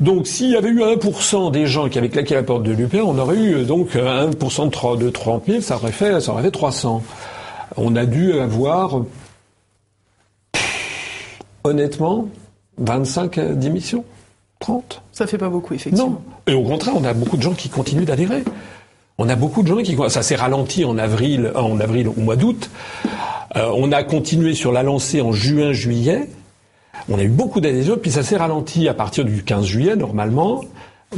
Donc s'il y avait eu 1% des gens qui avaient claqué la porte de l'UPR, on aurait eu euh, donc 1% de 30 000, ça aurait fait, ça aurait fait 300. On a dû avoir, honnêtement, 25 démissions 30 Ça fait pas beaucoup, effectivement. Non. Et au contraire, on a beaucoup de gens qui continuent d'adhérer. On a beaucoup de gens qui... Ça s'est ralenti en avril, en avril au mois d'août. Euh, on a continué sur la lancée en juin, juillet. On a eu beaucoup d'adhésions, puis ça s'est ralenti à partir du 15 juillet, normalement.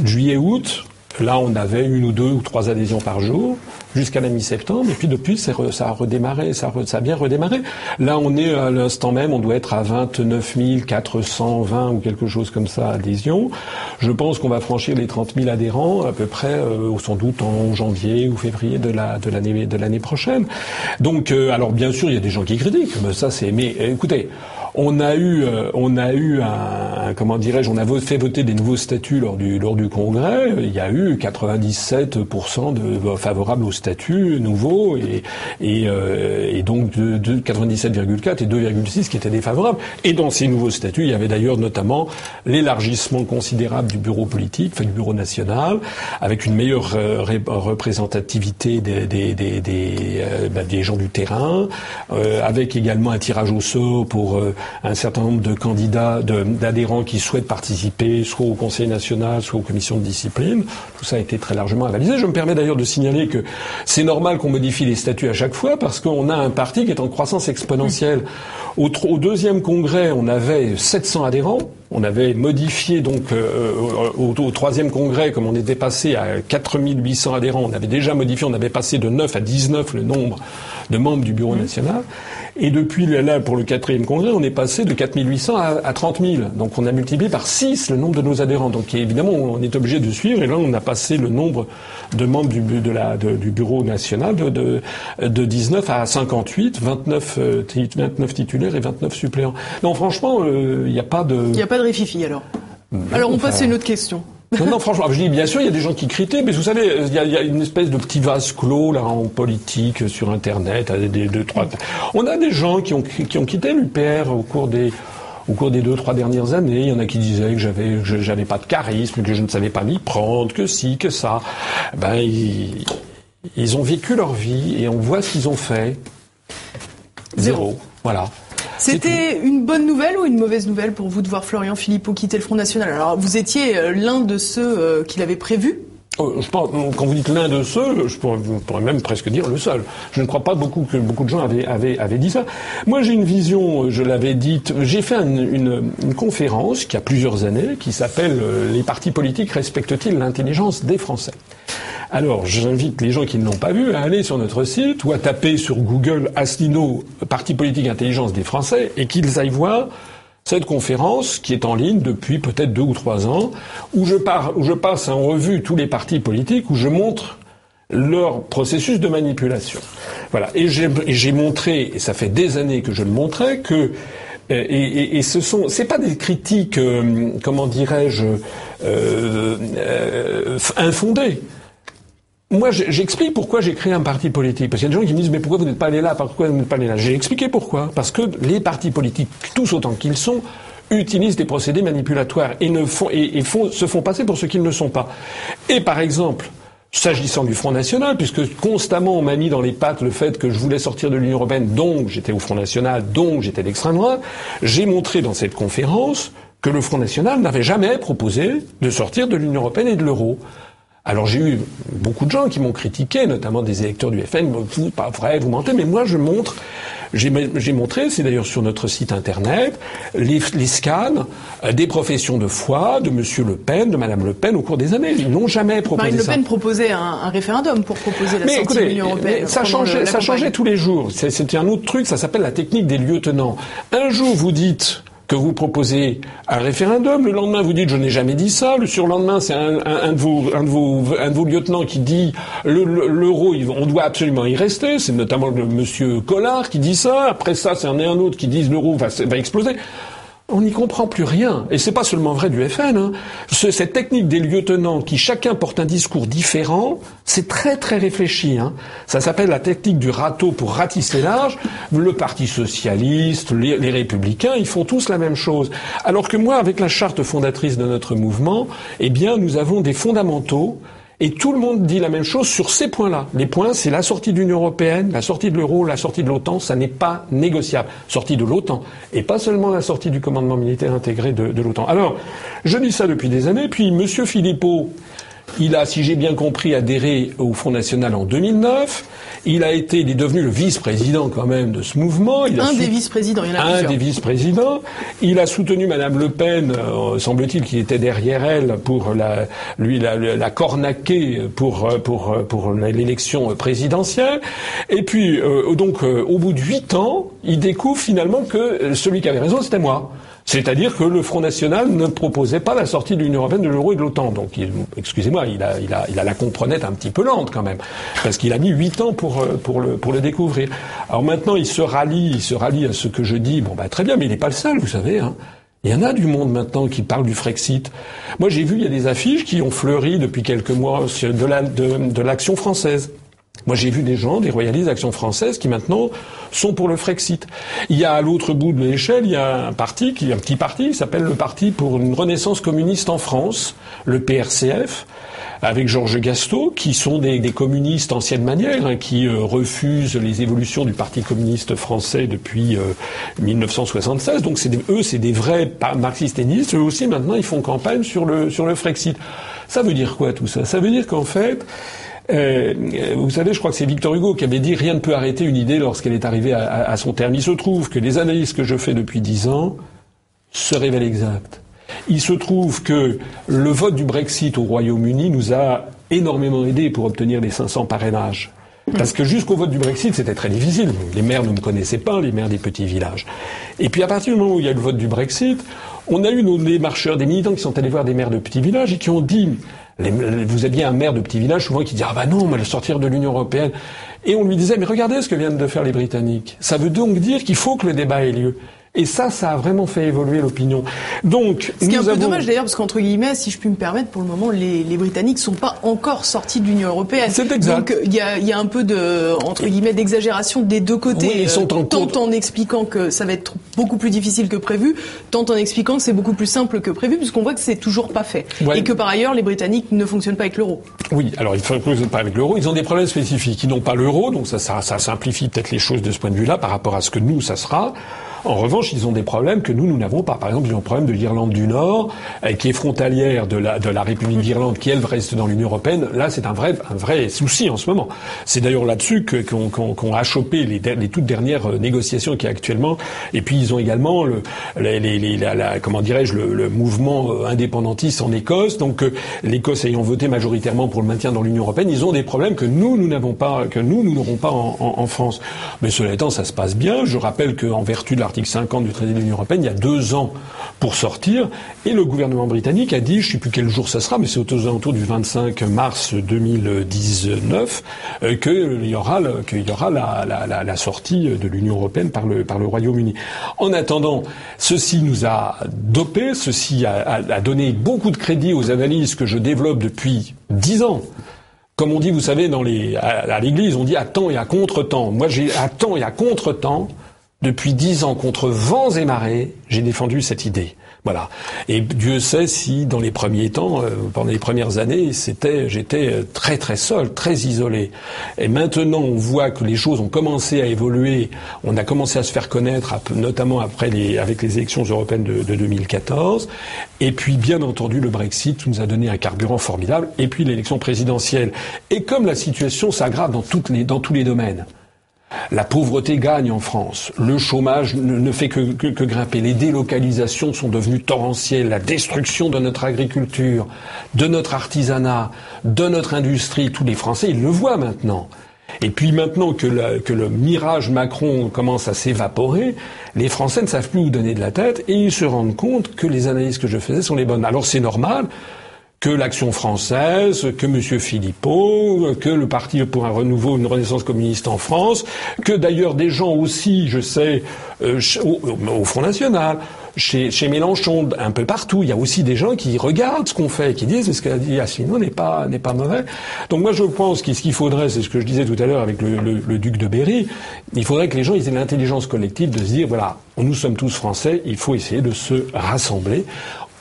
Juillet, août, là, on avait une ou deux ou trois adhésions par jour jusqu'à la mi-septembre. Et puis depuis, ça a redémarré, ça a, bien redémarré. Là, on est à l'instant même, on doit être à 29 420 ou quelque chose comme ça adhésions. Je pense qu'on va franchir les 30 000 adhérents à peu près, euh, sans doute en janvier ou février de la de l'année prochaine. Donc, euh, alors bien sûr, il y a des gens qui critiquent, mais ça c'est. Mais écoutez. On a eu, euh, on a eu un, comment dirais-je, on a fait voter des nouveaux statuts lors du lors du congrès. Il y a eu 97% de favorables aux et et, euh, et donc de, de 97,4 et 2,6 qui étaient défavorables. Et dans ces nouveaux statuts, il y avait d'ailleurs notamment l'élargissement considérable du bureau politique, enfin du bureau national, avec une meilleure euh, représentativité des des, des, des, bah, des gens du terrain, avec également un tirage au sort pour un certain nombre de candidats, d'adhérents qui souhaitent participer soit au Conseil national, soit aux commissions de discipline. Tout ça a été très largement avalisé. Je me permets d'ailleurs de signaler que c'est normal qu'on modifie les statuts à chaque fois parce qu'on a un parti qui est en croissance exponentielle. Au, au deuxième congrès, on avait 700 adhérents. On avait modifié donc euh, au, au, troisième congrès, comme on était passé à 4800 adhérents, on avait déjà modifié, on avait passé de 9 à 19 le nombre de membres du bureau national. Et depuis là, pour le quatrième congrès, on est passé de 4800 à, à 30 000. Donc on a multiplié par 6 le nombre de nos adhérents. Donc évidemment, on est obligé de suivre. Et là, on a passé le nombre de membres du, de la, de, du bureau national de, de, de, 19 à 58, 29, 29 titulaires et 29 suppléants. Non, franchement, il n'y a pas de... Il n'y a pas de réfifi alors. alors on passe à une autre question. Non, non, franchement, je dis bien sûr, il y a des gens qui critiquent, mais vous savez, il y a, une espèce de petit vase clos là en politique sur Internet, des, deux, trois. On a des gens qui ont qui ont quitté l'UPR au cours des au cours des deux trois dernières années. Il y en a qui disaient que j'avais j'avais pas de charisme, que je ne savais pas m'y prendre, que si, que ça. Ben ils, ils ont vécu leur vie et on voit ce qu'ils ont fait. Zéro. Voilà. C'était une bonne nouvelle ou une mauvaise nouvelle pour vous de voir Florian Philippot quitter le Front National? Alors, vous étiez l'un de ceux qu'il avait prévu pense, quand vous dites l'un de ceux, je pourrais, pourrais, même presque dire le seul. Je ne crois pas beaucoup que beaucoup de gens avaient, dit ça. Moi, j'ai une vision, je l'avais dite, j'ai fait une, une, une, conférence qui a plusieurs années, qui s'appelle Les partis politiques respectent-ils l'intelligence des Français? Alors, j'invite les gens qui ne l'ont pas vu à aller sur notre site ou à taper sur Google Asselineau Parti politique intelligence des Français et qu'ils aillent voir cette conférence qui est en ligne depuis peut-être deux ou trois ans, où je, où je passe en revue tous les partis politiques, où je montre leur processus de manipulation. Voilà. Et j'ai montré, et ça fait des années que je le montrais, que euh, et, et, et, ce sont, c'est pas des critiques, euh, comment dirais-je, euh, euh, infondées. Moi, j'explique pourquoi j'ai créé un parti politique. Parce qu'il y a des gens qui me disent, mais pourquoi vous n'êtes pas allé là? Pourquoi vous n'êtes pas allé là? J'ai expliqué pourquoi. Parce que les partis politiques, tous autant qu'ils sont, utilisent des procédés manipulatoires et, ne font, et, se font passer pour ce qu'ils ne sont pas. Et par exemple, S'agissant du Front National, puisque constamment on m'a mis dans les pattes le fait que je voulais sortir de l'Union Européenne, donc j'étais au Front National, donc j'étais d'extrême droite, j'ai montré dans cette conférence que le Front National n'avait jamais proposé de sortir de l'Union Européenne et de l'euro. Alors j'ai eu beaucoup de gens qui m'ont critiqué, notamment des électeurs du FN, vous, pas vrai, vous mentez, mais moi je montre, j'ai montré, c'est d'ailleurs sur notre site internet, les, scans euh, des professions de foi de Monsieur Le Pen, de Madame Le Pen au cours des années. Ils n'ont jamais proposé Marine ça. Le Pen proposait un, référendum pour proposer la mais sortie de l'Union européenne. ça changeait, ça changeait tous les jours. C'était un autre truc, ça s'appelle la technique des lieutenants. Un jour vous dites que vous proposez un référendum. Le lendemain, vous dites je n'ai jamais dit ça. Le surlendemain, c'est un, un, de vos, un, de vos, un de vos lieutenants qui dit l'euro, on doit absolument y rester. C'est notamment le monsieur Collard qui dit ça. Après ça, c'est un et un autre qui disent l'euro va, va exploser on n'y comprend plus rien. Et c'est pas seulement vrai du FN. Hein. cette technique des lieutenants qui chacun porte un discours différent, c'est très très réfléchi. Hein. Ça s'appelle la technique du râteau pour ratisser large. Le Parti socialiste, les, les, républicains, ils font tous la même chose. Alors que moi, avec la charte fondatrice de notre mouvement, eh bien, nous avons des fondamentaux et tout le monde dit la même chose sur ces points-là. Les points, c'est la sortie de l'Union européenne, la sortie de l'euro, la sortie de l'OTAN, ça n'est pas négociable. Sortie de l'OTAN. Et pas seulement la sortie du commandement militaire intégré de, l'OTAN. Alors, je dis ça depuis des années, puis Monsieur Philippot, il a, si j'ai bien compris, adhéré au Front National en 2009. Il a été, il est devenu le vice-président quand même de ce mouvement. Il un des vice-présidents, il y en a Un des vice-présidents. Il a soutenu Madame Le Pen, euh, semble-t-il, qui était derrière elle pour la, lui la, la cornaquer pour pour pour l'élection présidentielle. Et puis euh, donc euh, au bout de huit ans, il découvre finalement que celui qui avait raison, c'était moi. C'est-à-dire que le Front National ne proposait pas la sortie de l'Union européenne, de l'euro et de l'OTAN. Donc, excusez-moi, il a, il, a, il a la comprenette un petit peu lente quand même, parce qu'il a mis huit ans pour, euh, pour, le, pour le découvrir. Alors maintenant, il se rallie, il se rallie à ce que je dis. Bon, bah très bien, mais il n'est pas le seul, vous savez. Hein. Il y en a du monde maintenant qui parle du Frexit. Moi, j'ai vu, il y a des affiches qui ont fleuri depuis quelques mois de l'action de, française. Moi, j'ai vu des gens, des royalistes d'Action française, qui maintenant sont pour le Frexit. Il y a à l'autre bout de l'échelle, il y a un parti, qui, un petit parti, qui s'appelle le Parti pour une Renaissance communiste en France, le PRCF, avec Georges Gasto, qui sont des, communistes ancienne manière, hein, qui euh, refusent les évolutions du Parti communiste français depuis 1976. Euh, Donc, c'est eux, c'est des vrais marxistes-léninistes. Eux aussi, maintenant, ils font campagne sur le sur le Frexit. Ça veut dire quoi tout ça? Ça veut dire qu'en fait euh, vous savez, je crois que c'est Victor Hugo qui avait dit rien ne peut arrêter une idée lorsqu'elle est arrivée à, son terme. Il se trouve que les analyses que je fais depuis dix ans se révèlent exactes. Il se trouve que le vote du Brexit au Royaume-Uni nous a énormément aidé pour obtenir les 500 parrainages. Parce que jusqu'au vote du Brexit, c'était très difficile. Les maires ne me connaissaient pas, les maires des petits villages. Et puis à partir du moment où il y a le vote du Brexit, on a eu nos, marcheurs, des militants qui sont allés voir des maires de petits villages et qui ont dit vous aviez un maire de petit village souvent qui dit ah bah non, on va sortir de l'Union européenne. Et on lui disait mais regardez ce que viennent de faire les Britanniques. Ça veut donc dire qu'il faut que le débat ait lieu. Et ça, ça a vraiment fait évoluer l'opinion. Donc, ce qui est un peu dommage d'ailleurs, parce qu'entre guillemets, si je puis me permettre, pour le moment, les, les Britanniques sont pas encore sortis de l'Union européenne. C'est exact. Donc il y a, y a, un peu de entre guillemets d'exagération des deux côtés. Oui, ils sont en tant en expliquant que ça va être beaucoup plus difficile que prévu, tant en expliquant que c'est beaucoup plus simple que prévu, puisqu'on voit que c'est toujours pas fait, et que par ailleurs les Britanniques ne fonctionnent pas avec l'euro. Oui, alors ils ne fonctionnent pas avec l'euro. Ils ont des problèmes spécifiques. Ils n'ont pas l'euro, donc ça, ça, ça simplifie peut-être les choses de ce point de vue-là par rapport à ce que nous ça sera. En revanche, ils ont des problèmes que nous, nous n'avons pas. Par exemple, ils ont le problème de l'Irlande du Nord, euh, qui est frontalière de la, la République d'Irlande, qui elle reste dans l'Union européenne. Là, c'est un vrai, un vrai souci en ce moment. C'est d'ailleurs là-dessus qu'on qu a chopé les, toutes dernières euh, négociations qui y a actuellement. Et puis, ils ont également le, les, la, comment dirais-je, le, mouvement euh, indépendantiste en Écosse. Donc, l'Écosse ayant voté majoritairement pour le maintien dans l'Union européenne, ils ont des problèmes que nous, nous n'avons pas, que nous, nous n'aurons pas en, en, France. Mais cela étant, ça se passe bien. Je rappelle qu'en vertu de l'article l'article 50 du traité de l'Union européenne, il y a deux ans pour sortir. Et le gouvernement britannique a dit, je ne sais plus quel jour ça sera, mais c'est aux alentours du 25 mars 2019, euh, qu'il y aura, y aura la, sortie de l'Union européenne par le, Royaume-Uni. En attendant, ceci nous a dopé, ceci a, donné beaucoup de crédit aux analyses que je développe depuis dix ans comme on dit, vous savez, les, à, l'église, on dit à temps et à contre-temps. Moi, j'ai à temps et à contre-temps depuis dix ans, contre vents et marées, j'ai défendu cette idée. Voilà. Et Dieu sait si dans les premiers temps, euh, pendant les premières années, c'était, j'étais euh, très très seul, très isolé. Et maintenant, on voit que les choses ont commencé à évoluer. On a commencé à se faire connaître, notamment après les, avec les élections européennes de, de 2014. Et puis, bien entendu, le Brexit nous a donné un carburant formidable. Et puis l'élection présidentielle. Et comme la situation s'aggrave dans dans tous les domaines. La pauvreté gagne en France. Le chômage ne, fait que, grimper. Les délocalisations sont devenues torrentielles. La destruction de notre agriculture, de notre artisanat, de notre industrie. Tous les Français, ils le voient maintenant. Et puis maintenant que, que le mirage Macron commence à s'évaporer, les Français ne savent plus où donner de la tête et ils se rendent compte que les analyses que je faisais sont les bonnes. Alors c'est normal que l'Action française, que M. Philippot, que le Parti pour un renouveau, une renaissance communiste en France, que d'ailleurs des gens aussi, je sais, euh, au, Front National, chez, chez, Mélenchon, un peu partout, il y a aussi des gens qui regardent ce qu'on fait, qui disent ce qu'a dit Asselineau n'est pas n'est pas mauvais. Donc moi je pense que ce qu'il faudrait, c'est ce que je disais tout à l'heure avec le, le, duc de Berry, il faudrait que les gens aient l'intelligence collective de se dire voilà, nous sommes tous français, il faut essayer de se rassembler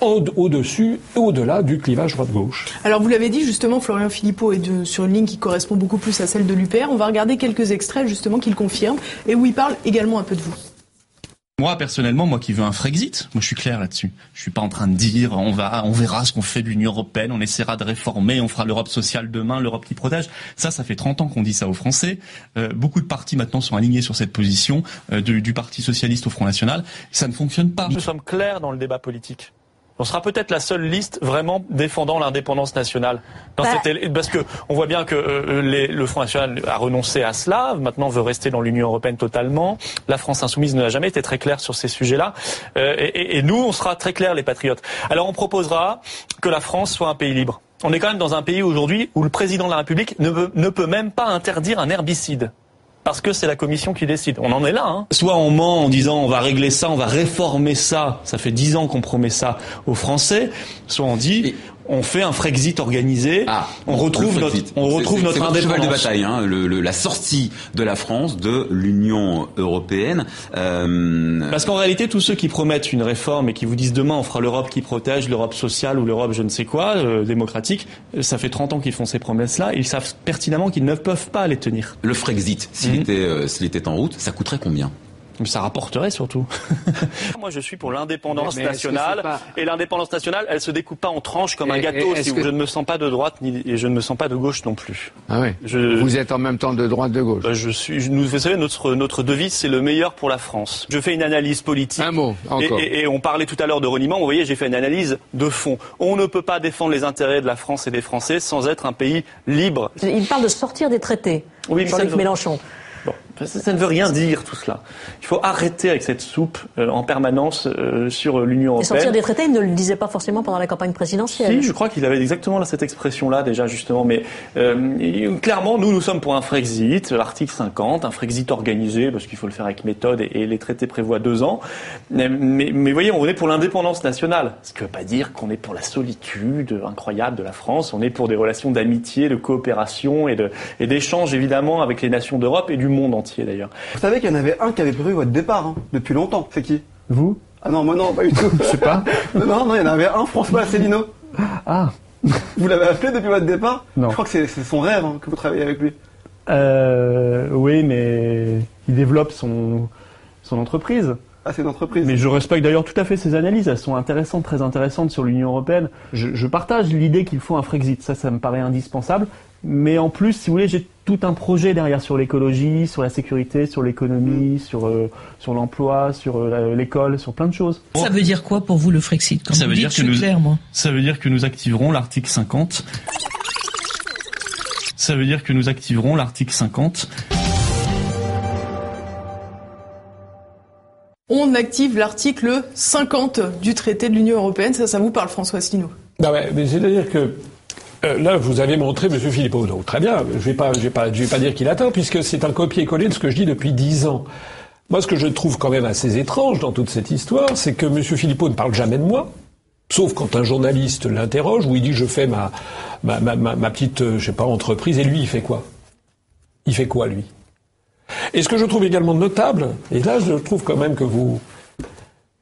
au-dessus et au-delà du clivage droite-gauche. Alors vous l'avez dit justement, Florian Philippot est de, sur une ligne qui correspond beaucoup plus à celle de l'UPR. On va regarder quelques extraits justement qu'il confirme et où il parle également un peu de vous. Moi personnellement, moi qui veux un Frexit, moi je suis clair là-dessus. Je suis pas en train de dire on va, on verra ce qu'on fait de l'Union européenne, on essaiera de réformer, on fera l'Europe sociale demain, l'Europe qui protège. Ça, ça fait 30 ans qu'on dit ça aux Français. Euh, beaucoup de partis maintenant sont alignés sur cette position euh, du, du Parti socialiste au Front national. Ça ne fonctionne pas. Nous sommes clairs dans le débat politique. On sera peut-être la seule liste vraiment défendant l'indépendance nationale. Dans bah. cette, parce que on voit bien que euh, les, le Front National a renoncé à cela, maintenant veut rester dans l'Union européenne totalement. La France insoumise n'a jamais été très claire sur ces sujets-là. Euh, et, et, nous, on sera très clairs, les patriotes. Alors on proposera que la France soit un pays libre. On est quand même dans un pays aujourd'hui où le président de la République ne peut même pas interdire un herbicide parce que c'est la commission qui décide. On en est là. Hein. Soit on ment en disant on va régler ça, on va réformer ça. Ça fait dix ans qu'on promet ça aux Français. Soit on dit on fait un Frexit organisé, ah, on retrouve notre, on retrouve notre indépendance. de bataille, hein, le, le, la sortie de la France de l'Union européenne. Euh... Parce qu'en réalité, tous ceux qui promettent une réforme et qui vous disent demain on fera l'Europe qui protège, l'Europe sociale ou l'Europe je ne sais quoi, euh, démocratique, ça fait 30 ans qu'ils font ces promesses-là, ils savent pertinemment qu'ils ne peuvent pas les tenir. Le Frexit, s'il mhm. était, euh, s'il était en route, ça coûterait combien? Mais ça rapporterait surtout. Moi, je suis pour l'indépendance nationale. Et l'indépendance nationale, elle se découpe pas en tranches comme un gâteau. Si Je ne me sens pas de droite ni et je ne me sens pas de gauche non plus. Ah oui. Vous êtes en même temps de droite de gauche. Bah, je suis. Nous, vous savez, notre notre devise, c'est le meilleur pour la France. Je fais une analyse politique. Un mot encore. Et, et, on parlait tout à l'heure de reniement. Vous voyez, j'ai fait une analyse de fond. On ne peut pas défendre les intérêts de la France et des Français sans être un pays libre. Il parle de sortir des traités. Oui, Jean-Luc Mélenchon. Ça, ne veut rien dire tout cela. Il faut arrêter avec cette soupe euh, en permanence euh, sur l'Union européenne. Et sortir des traités, il ne le disait pas forcément pendant la campagne présidentielle. Si, je crois qu'il avait exactement cette expression-là déjà justement. Mais euh, clairement, nous, nous sommes pour un Frexit, l'article 50, un Frexit organisé parce qu'il faut le faire avec méthode et, les traités prévoient deux ans. Mais, mais, voyez, on est pour l'indépendance nationale. Ce qui ne veut pas dire qu'on est pour la solitude incroyable de la France. On est pour des relations d'amitié, de coopération et d'échange évidemment avec les nations d'Europe et du monde entier d'ailleurs. Vous savez qu'il y en avait un qui avait prévu votre départ hein, depuis longtemps. C'est qui? Vous? Ah non, moi non, pas du tout. Je sais pas. non, non, il y en avait un, François Asselineau. Ah. Vous l'avez appelé depuis votre départ? Non. Je crois que c'est son rêve hein, que vous travaillez avec lui. Euh, oui, mais il développe son, son entreprise. Ah, c'est une entreprise. Mais je respecte d'ailleurs tout à fait ses analyses. Elles sont intéressantes, très intéressantes sur l'Union européenne. Je, je partage l'idée qu'il faut un Frexit. Ça, ça me paraît indispensable. Mais en plus, si vous voulez, j'ai tout un projet derrière sur l'écologie, sur la sécurité, sur l'économie, mm. sur euh, sur l'emploi, sur euh, l'école, sur plein de choses. Ça veut dire quoi pour vous le Frexit? Comme ça veut dire que nous, ça veut dire que nous activerons l'article 50. Ça veut dire que nous activerons l'article 50. On active l'article 50 du traité de l'Union européenne. Ça, ça vous parle, François Asselineau? Bah ouais, mais c'est-à-dire que euh, là, vous avez montré M. Philippot. Donc, très bien. Je ne vais pas, je vais pas, je vais pas dire qu'il atteint, puisque c'est un copier-coller de ce que je dis depuis dix ans. Moi, ce que je trouve quand même assez étrange dans toute cette histoire, c'est que M. Philippot ne parle jamais de moi. Sauf quand un journaliste l'interroge, où il dit je fais ma, ma, ma, ma petite, euh, je sais pas, entreprise, et lui, il fait quoi? Il fait quoi, lui? Et ce que je trouve également notable, et là, je trouve quand même que vous,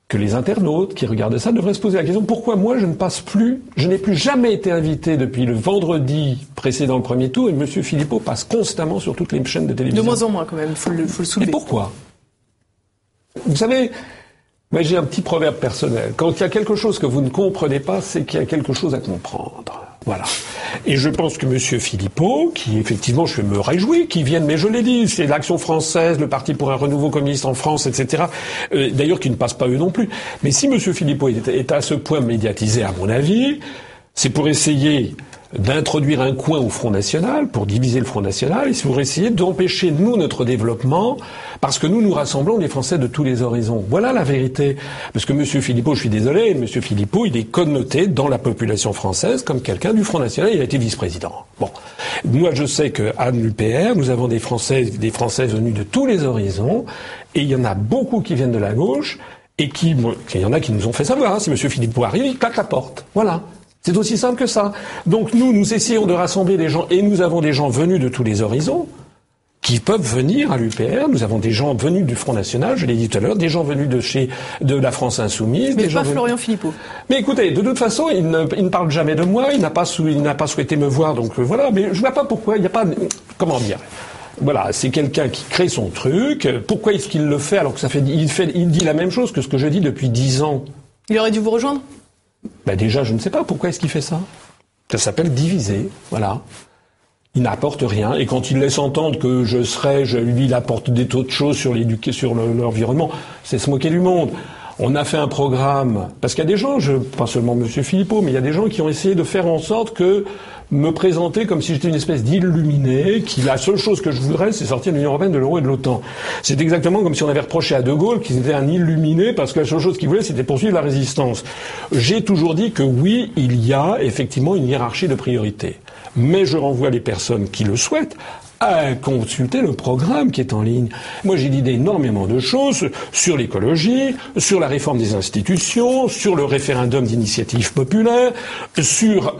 que les internautes qui regardent ça devraient se poser la question pourquoi moi je ne passe plus, je n'ai plus jamais été invité depuis le vendredi précédent le premier tour et M. Philippot passe constamment sur toutes les chaînes de télévision. De moins en moins quand même, il faut le, faut le soulever. Et pourquoi? Vous savez, moi j'ai un petit proverbe personnel. Quand il y a quelque chose que vous ne comprenez pas, c'est qu'il y a quelque chose à comprendre. Voilà. Et je pense que M. Philippot, qui effectivement, je me réjouis qu'il vienne, mais je l'ai dit, c'est l'Action française, le Parti pour un renouveau communiste en France, etc. Euh, D'ailleurs, qui ne passe pas eux non plus. Mais si M. Philippot est, est à ce point médiatisé, à mon avis, c'est pour essayer d'introduire un coin au Front National, pour diviser le Front National, et c'est pour essayer d'empêcher, nous, notre développement, parce que nous, nous rassemblons les Français de tous les horizons. Voilà la vérité. Parce que M. Philippot, je suis désolé, M. Philippot, il est connoté dans la population française comme quelqu'un du Front National, il a été vice-président. Bon. Moi, je sais qu'à l'UPR, nous avons des Français, des Françaises venus de tous les horizons, et il y en a beaucoup qui viennent de la gauche, et qui, il y en a qui nous ont fait savoir, hein, si M. Philippot arrive, il claque la porte. Voilà. C'est aussi simple que ça. Donc nous, nous essayons de rassembler des gens, et nous avons des gens venus de tous les horizons, qui peuvent venir à l'UPR. Nous avons des gens venus du Front National, je l'ai dit tout à l'heure, des gens venus de chez de la France Insoumise. Mais des gens pas venus- Florian Philippot. Mais écoutez, de toute façon, il ne, il ne parle jamais de moi, il n'a pas, sou- il n'a pas souhaité me voir, donc euh, voilà. Mais je vois pas pourquoi. Il n'y a pas, comment dire. Voilà, c'est quelqu'un qui crée son truc. Pourquoi est-ce qu'il le fait alors que ça fait, il fait, il dit la même chose que ce que je dis depuis dix ans? Il aurait dû vous rejoindre? Ben déjà, je ne sais pas pourquoi est-ce qu'il fait ça. Ça s'appelle diviser, voilà. Il n'apporte rien. Et quand il laisse entendre que je serais, je, lui, il apporte des tas de choses sur sur le- l'environnement, c'est se moquer du monde. On a fait un programme, parce qu'il y a des gens, je, pas seulement M. Philippot, mais il y a des gens qui ont essayé de faire en sorte que me présenter comme si j'étais une espèce d'illuminé, qui la seule chose que je voudrais, c'est sortir de l'Union Européenne, de l'euro et de l'OTAN. C'est exactement comme si on avait reproché à De Gaulle qu'il était un illuminé, parce que la seule chose qu'il voulait, c'était poursuivre la résistance. J'ai toujours dit que oui, il y a effectivement une hiérarchie de priorités. Mais je renvoie les personnes qui le souhaitent à consulter le programme qui est en ligne. Moi, j'ai dit énormément de choses sur l'écologie, sur la réforme des institutions, sur le référendum d'initiative populaire, sur,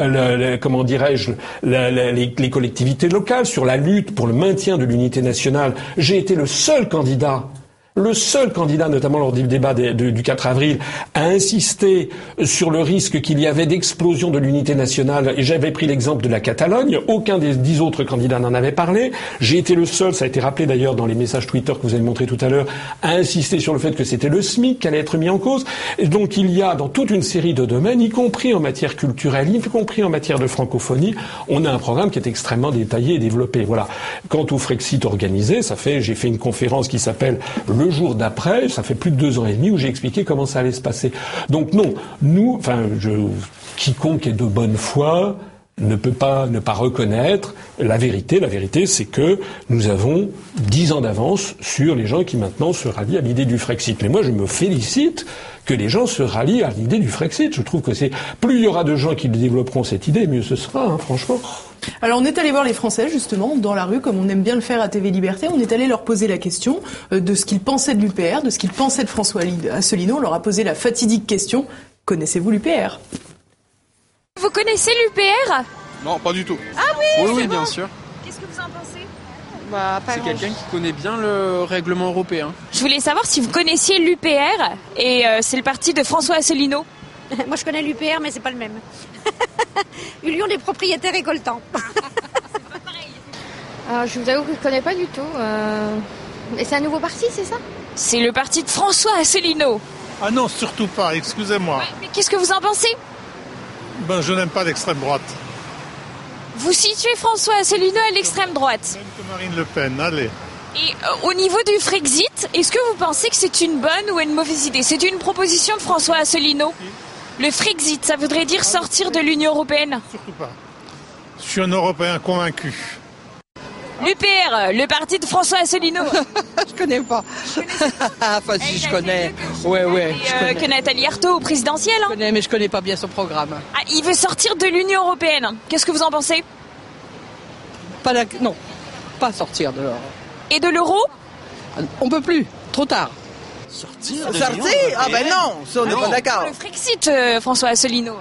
comment dirais-je, les collectivités locales, sur la lutte pour le maintien de l'unité nationale. J'ai été le seul candidat le seul candidat, notamment lors du débat du 4 avril, a insisté sur le risque qu'il y avait d'explosion de l'unité nationale. Et j'avais pris l'exemple de la Catalogne. Aucun des dix autres candidats n'en avait parlé. J'ai été le seul, ça a été rappelé d'ailleurs dans les messages Twitter que vous avez montrés tout à l'heure, à insister sur le fait que c'était le SMIC qui allait être mis en cause. Donc il y a dans toute une série de domaines, y compris en matière culturelle, y compris en matière de francophonie, on a un programme qui est extrêmement détaillé et développé. Voilà. Quant au Frexit organisé, ça fait, j'ai fait une conférence qui s'appelle Le jour d'après, ça fait plus de deux ans et demi où j'ai expliqué comment ça allait se passer. Donc non, nous, enfin, je, quiconque est de bonne foi ne peut pas ne pas reconnaître la vérité. La vérité, c'est que nous avons dix ans d'avance sur les gens qui maintenant se rallient à l'idée du Frexit. Mais moi, je me félicite que les gens se rallient à l'idée du Frexit. Je trouve que c'est plus il y aura de gens qui développeront cette idée, mieux ce sera, hein, franchement. Alors on est allé voir les Français justement dans la rue comme on aime bien le faire à TV Liberté. On est allé leur poser la question euh, de ce qu'ils pensaient de l'UPR, de ce qu'ils pensaient de François Asselineau. On leur a posé la fatidique question connaissez-vous l'UPR Vous connaissez l'UPR Non, pas du tout. Ah oui, Oui, c'est oui, bon. bien sûr. Qu'est-ce que vous en pensez? Bah, c'est quelqu'un qui connaît bien le règlement européen. Je voulais savoir si vous connaissiez l'UPR et euh, c'est le parti de François Asselineau. Moi, je connais l'UPR, mais c'est pas le même. Union des propriétaires récoltants. Alors, je vous avoue que je ne connais pas du tout. euh. Et c'est un nouveau parti, c'est ça? C'est le parti de François Asselineau. Ah non, surtout pas, excusez-moi. Mais qu'est-ce que vous en pensez? Ben, je n'aime pas l'extrême droite. Vous situez François Asselineau à l'extrême droite. Que Marine Le Pen, allez. Et euh, au niveau du Frexit, est-ce que vous pensez que c'est une bonne ou une mauvaise idée? C'est une proposition de François Asselineau. Le Frexit, ça voudrait dire sortir de l'Union Européenne. Surtout pas. Je suis un Européen convaincu. L'UPR, le parti de François Asselineau. Je connais pas. enfin, si je connais. Ouais, ouais. je Euh, connais. que Nathalie Arthaud au présidentiel. hein. Je connais, mais je connais pas bien son programme. Ah, il veut sortir de l'Union Européenne. Qu'est-ce que vous en pensez? Pas la... Non, pas sortir de l'Europe. Et de l'euro? On peut plus. Trop tard. Sortir Sortir? Ah ben non, ça on n'est pas d'accord. Le Frexit, euh, François Asselineau.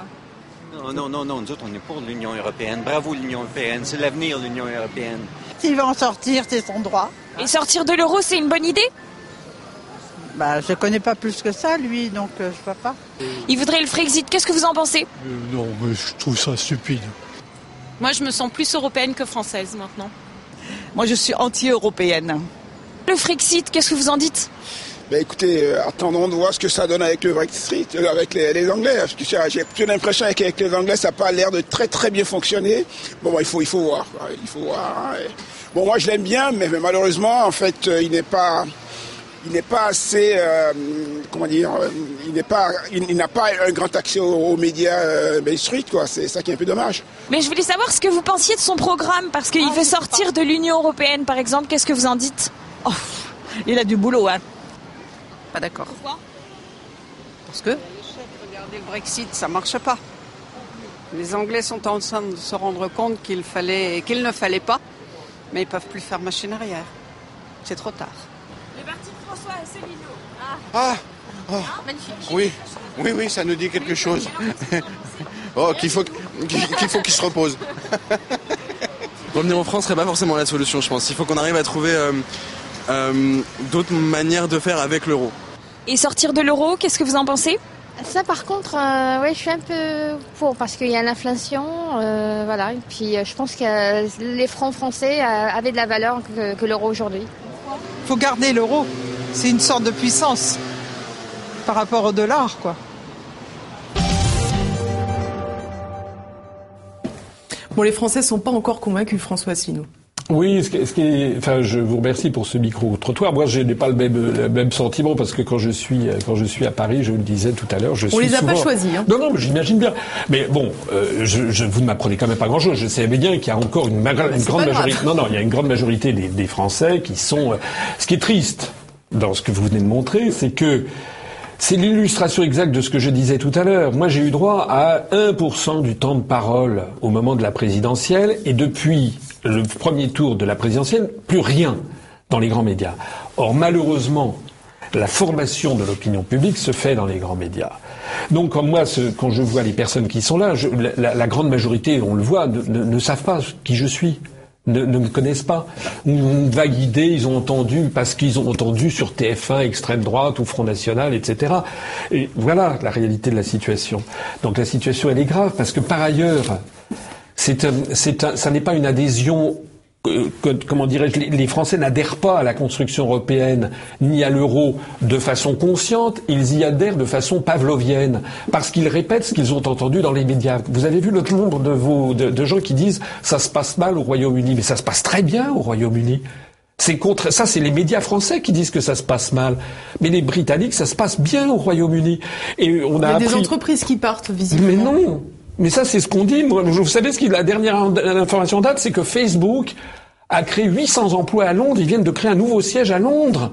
Non, non, non, non, nous autres, on est pour l'Union européenne. Bravo l'Union européenne, c'est l'avenir de l'Union européenne. S'il veut en sortir, c'est son droit. Et sortir de l'euro, c'est une bonne idée? Bah, je connais pas plus que ça, lui, donc euh, je vois pas. Il voudrait le Frexit. Qu'est-ce que vous en pensez? Euh, non, mais je trouve ça stupide. Moi, je me sens plus européenne que française maintenant. Moi, je suis anti-européenne. Le Frexit, qu'est-ce que vous en dites? Ben écoutez, euh, attendons de voir ce que ça donne avec le Brexit, euh, avec les, les Anglais. Parce que ça, J'ai plutôt l'impression qu'avec les Anglais, ça n'a pas l'air de très très bien fonctionner. Bon, ben, il faut il faut voir, quoi. il faut voir. hein. Bon, moi je l'aime bien, mais, mais malheureusement, en fait, euh, il n'est pas il n'est pas assez, euh, comment dire, euh, il n'est pas, il, il n'a pas un grand accès aux, aux médias euh, Main Street, quoi. C'est ça qui est un peu dommage. Mais je voulais savoir ce que vous pensiez de son programme, parce qu'il veut sortir de l'Union Européenne, par exemple. Qu'est-ce que vous en dites? Il a du boulot, hein. Pas d'accord. Pourquoi? Parce que Regardez le Brexit, ça marche pas. Les Anglais sont en train de se rendre compte qu'il fallait, qu'il ne fallait pas, mais ils peuvent plus faire machine arrière. C'est trop tard. Le parti de François Asselineau. Ah, oh, oui, oui, oui, ça nous dit quelque chose. oh, qu'il faut qu'il qu'il faut qu'il se repose. Revenir en France serait pas forcément la solution, je pense. Il faut qu'on arrive à trouver euh, euh, d'autres manières de faire avec l'euro. Et sortir de l'euro, qu'est-ce que vous en pensez? Ça, par contre, euh, ouais, je suis un peu pour parce qu'il y a l'inflation, euh, voilà. Et puis, euh, je pense que euh, les francs français euh, avaient de la valeur que, que l'euro aujourd'hui. faut garder l'euro. C'est une sorte de puissance par rapport au dollar, quoi. Bon, les Français sont pas encore convaincus, François Asselineau. Oui, ce qui, ce qui est, enfin, je vous remercie pour ce micro trottoir. Moi, je n'ai pas le même, le même sentiment parce que quand je suis, quand je suis à Paris, je le disais tout à l'heure, je On suis les a pas choisis, hein. Non, non, mais j'imagine bien. Mais bon, euh, je, je, vous ne m'apprenez quand même pas grand-chose. Je sais bien qu'il y a encore une, ma- une c'est grande majorité. Non, non, il y a une grande majorité des, des Français qui sont. euh, ce qui est triste dans ce que vous venez de montrer, c'est que c'est l'illustration exacte de ce que je disais tout à l'heure. Moi, j'ai eu droit à 1% du temps de parole au moment de la présidentielle, et depuis le premier tour de la présidentielle, plus rien dans les grands médias. Or, malheureusement, la formation de l'opinion publique se fait dans les grands médias. Donc, comme moi, ce- quand je vois les personnes qui sont là, je- la, la- grande majorité, on le voit, ne, ne- ne savent pas qui je suis. Ne, ne me connaissent pas. Une vague idée, ils ont entendu parce qu'ils ont entendu sur TF1 extrême droite ou Front National, etc. Et voilà la réalité de la situation. Donc la situation elle est grave parce que par ailleurs, c'est ça n'est pas une adhésion. euh, que- comment dirais-je les, Français n'adhèrent pas à la construction européenne ni à l'euro de façon consciente, ils y adhèrent de façon pavlovienne parce qu'ils répètent ce qu'ils ont entendu dans les médias. Vous avez vu le nombre de, vos, de, de gens qui disent ça se passe mal au Royaume-Uni, mais ça se passe très bien au Royaume-Uni. C'est contre ça, c'est les médias français qui disent que ça se passe mal, mais les Britanniques, ça se passe bien au Royaume-Uni. Et on Il y a a des entreprises qui partent, visiblement. mais non Mais ça, c'est ce qu'on dit. Vous savez ce qui la dernière information date, c'est que Facebook a créé 800 emplois à Londres. Ils viennent de créer un nouveau siège à Londres.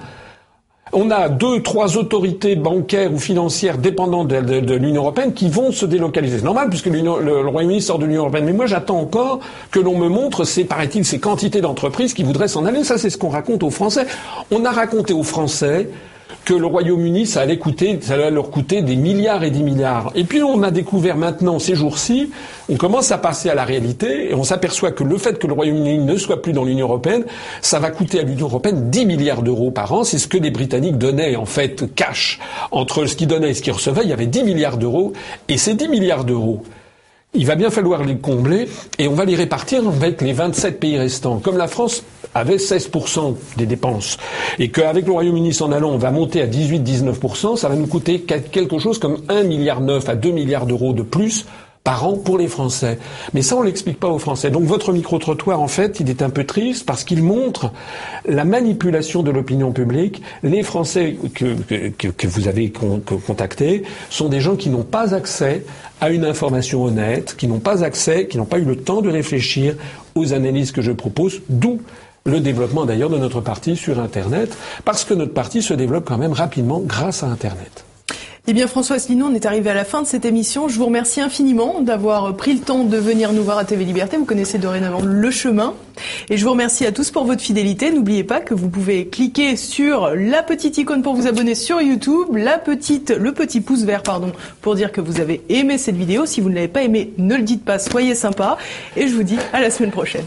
On a deux, trois autorités bancaires ou financières dépendantes de, l'Union européenne qui vont se délocaliser. C'est normal puisque le, le Royaume-Uni sort de l'Union européenne. Mais moi, j'attends encore que l'on me montre, ces, paraît-il, ces quantités d'entreprises qui voudraient s'en aller. Ça, c'est ce qu'on raconte aux Français. On a raconté aux Français que le Royaume-Uni, ça allait coûter, ça allait leur coûter des milliards et des milliards. Et puis on a découvert maintenant, ces jours-ci, on commence à passer à la réalité et on s'aperçoit que le fait que le Royaume-Uni ne soit plus dans l'Union européenne, ça va coûter à l'Union européenne 10 milliards d'euros par an. C'est ce que les Britanniques donnaient en fait cash entre ce qu'ils donnaient et ce qu'ils recevaient. Il y avait 10 milliards d'euros et ces 10 milliards d'euros. Il va bien falloir les combler et on va les répartir avec les 27 pays restants. Comme la France avait 16% des dépenses et qu'avec le Royaume-Uni s'en allant, on va monter à 18-19%, ça va nous coûter quelque chose comme 1 milliard 9 à 2 milliards d'euros de plus par an pour les Français. Mais ça, on l'explique pas aux Français. Donc votre micro-trottoir, en fait, il est un peu triste parce qu'il montre la manipulation de l'opinion publique. Les Français que, que, vous avez contactés sont des gens qui n'ont pas accès à une information honnête, qui n'ont pas accès, qui n'ont pas eu le temps de réfléchir aux analyses que je propose, d'où le développement d'ailleurs de notre parti sur Internet, parce que notre parti se développe quand même rapidement grâce à Internet. Eh bien, François Asselineau, on est arrivé à la fin de cette émission. Je vous remercie infiniment d'avoir pris le temps de venir nous voir à TV Liberté. Vous connaissez dorénavant le chemin. Et je vous remercie à tous pour votre fidélité. N'oubliez pas que vous pouvez cliquer sur la petite icône pour vous abonner sur YouTube, la petite, le petit pouce vert, pardon, pour dire que vous avez aimé cette vidéo. Si vous ne l'avez pas aimé, ne le dites pas, soyez sympa. Et je vous dis à la semaine prochaine.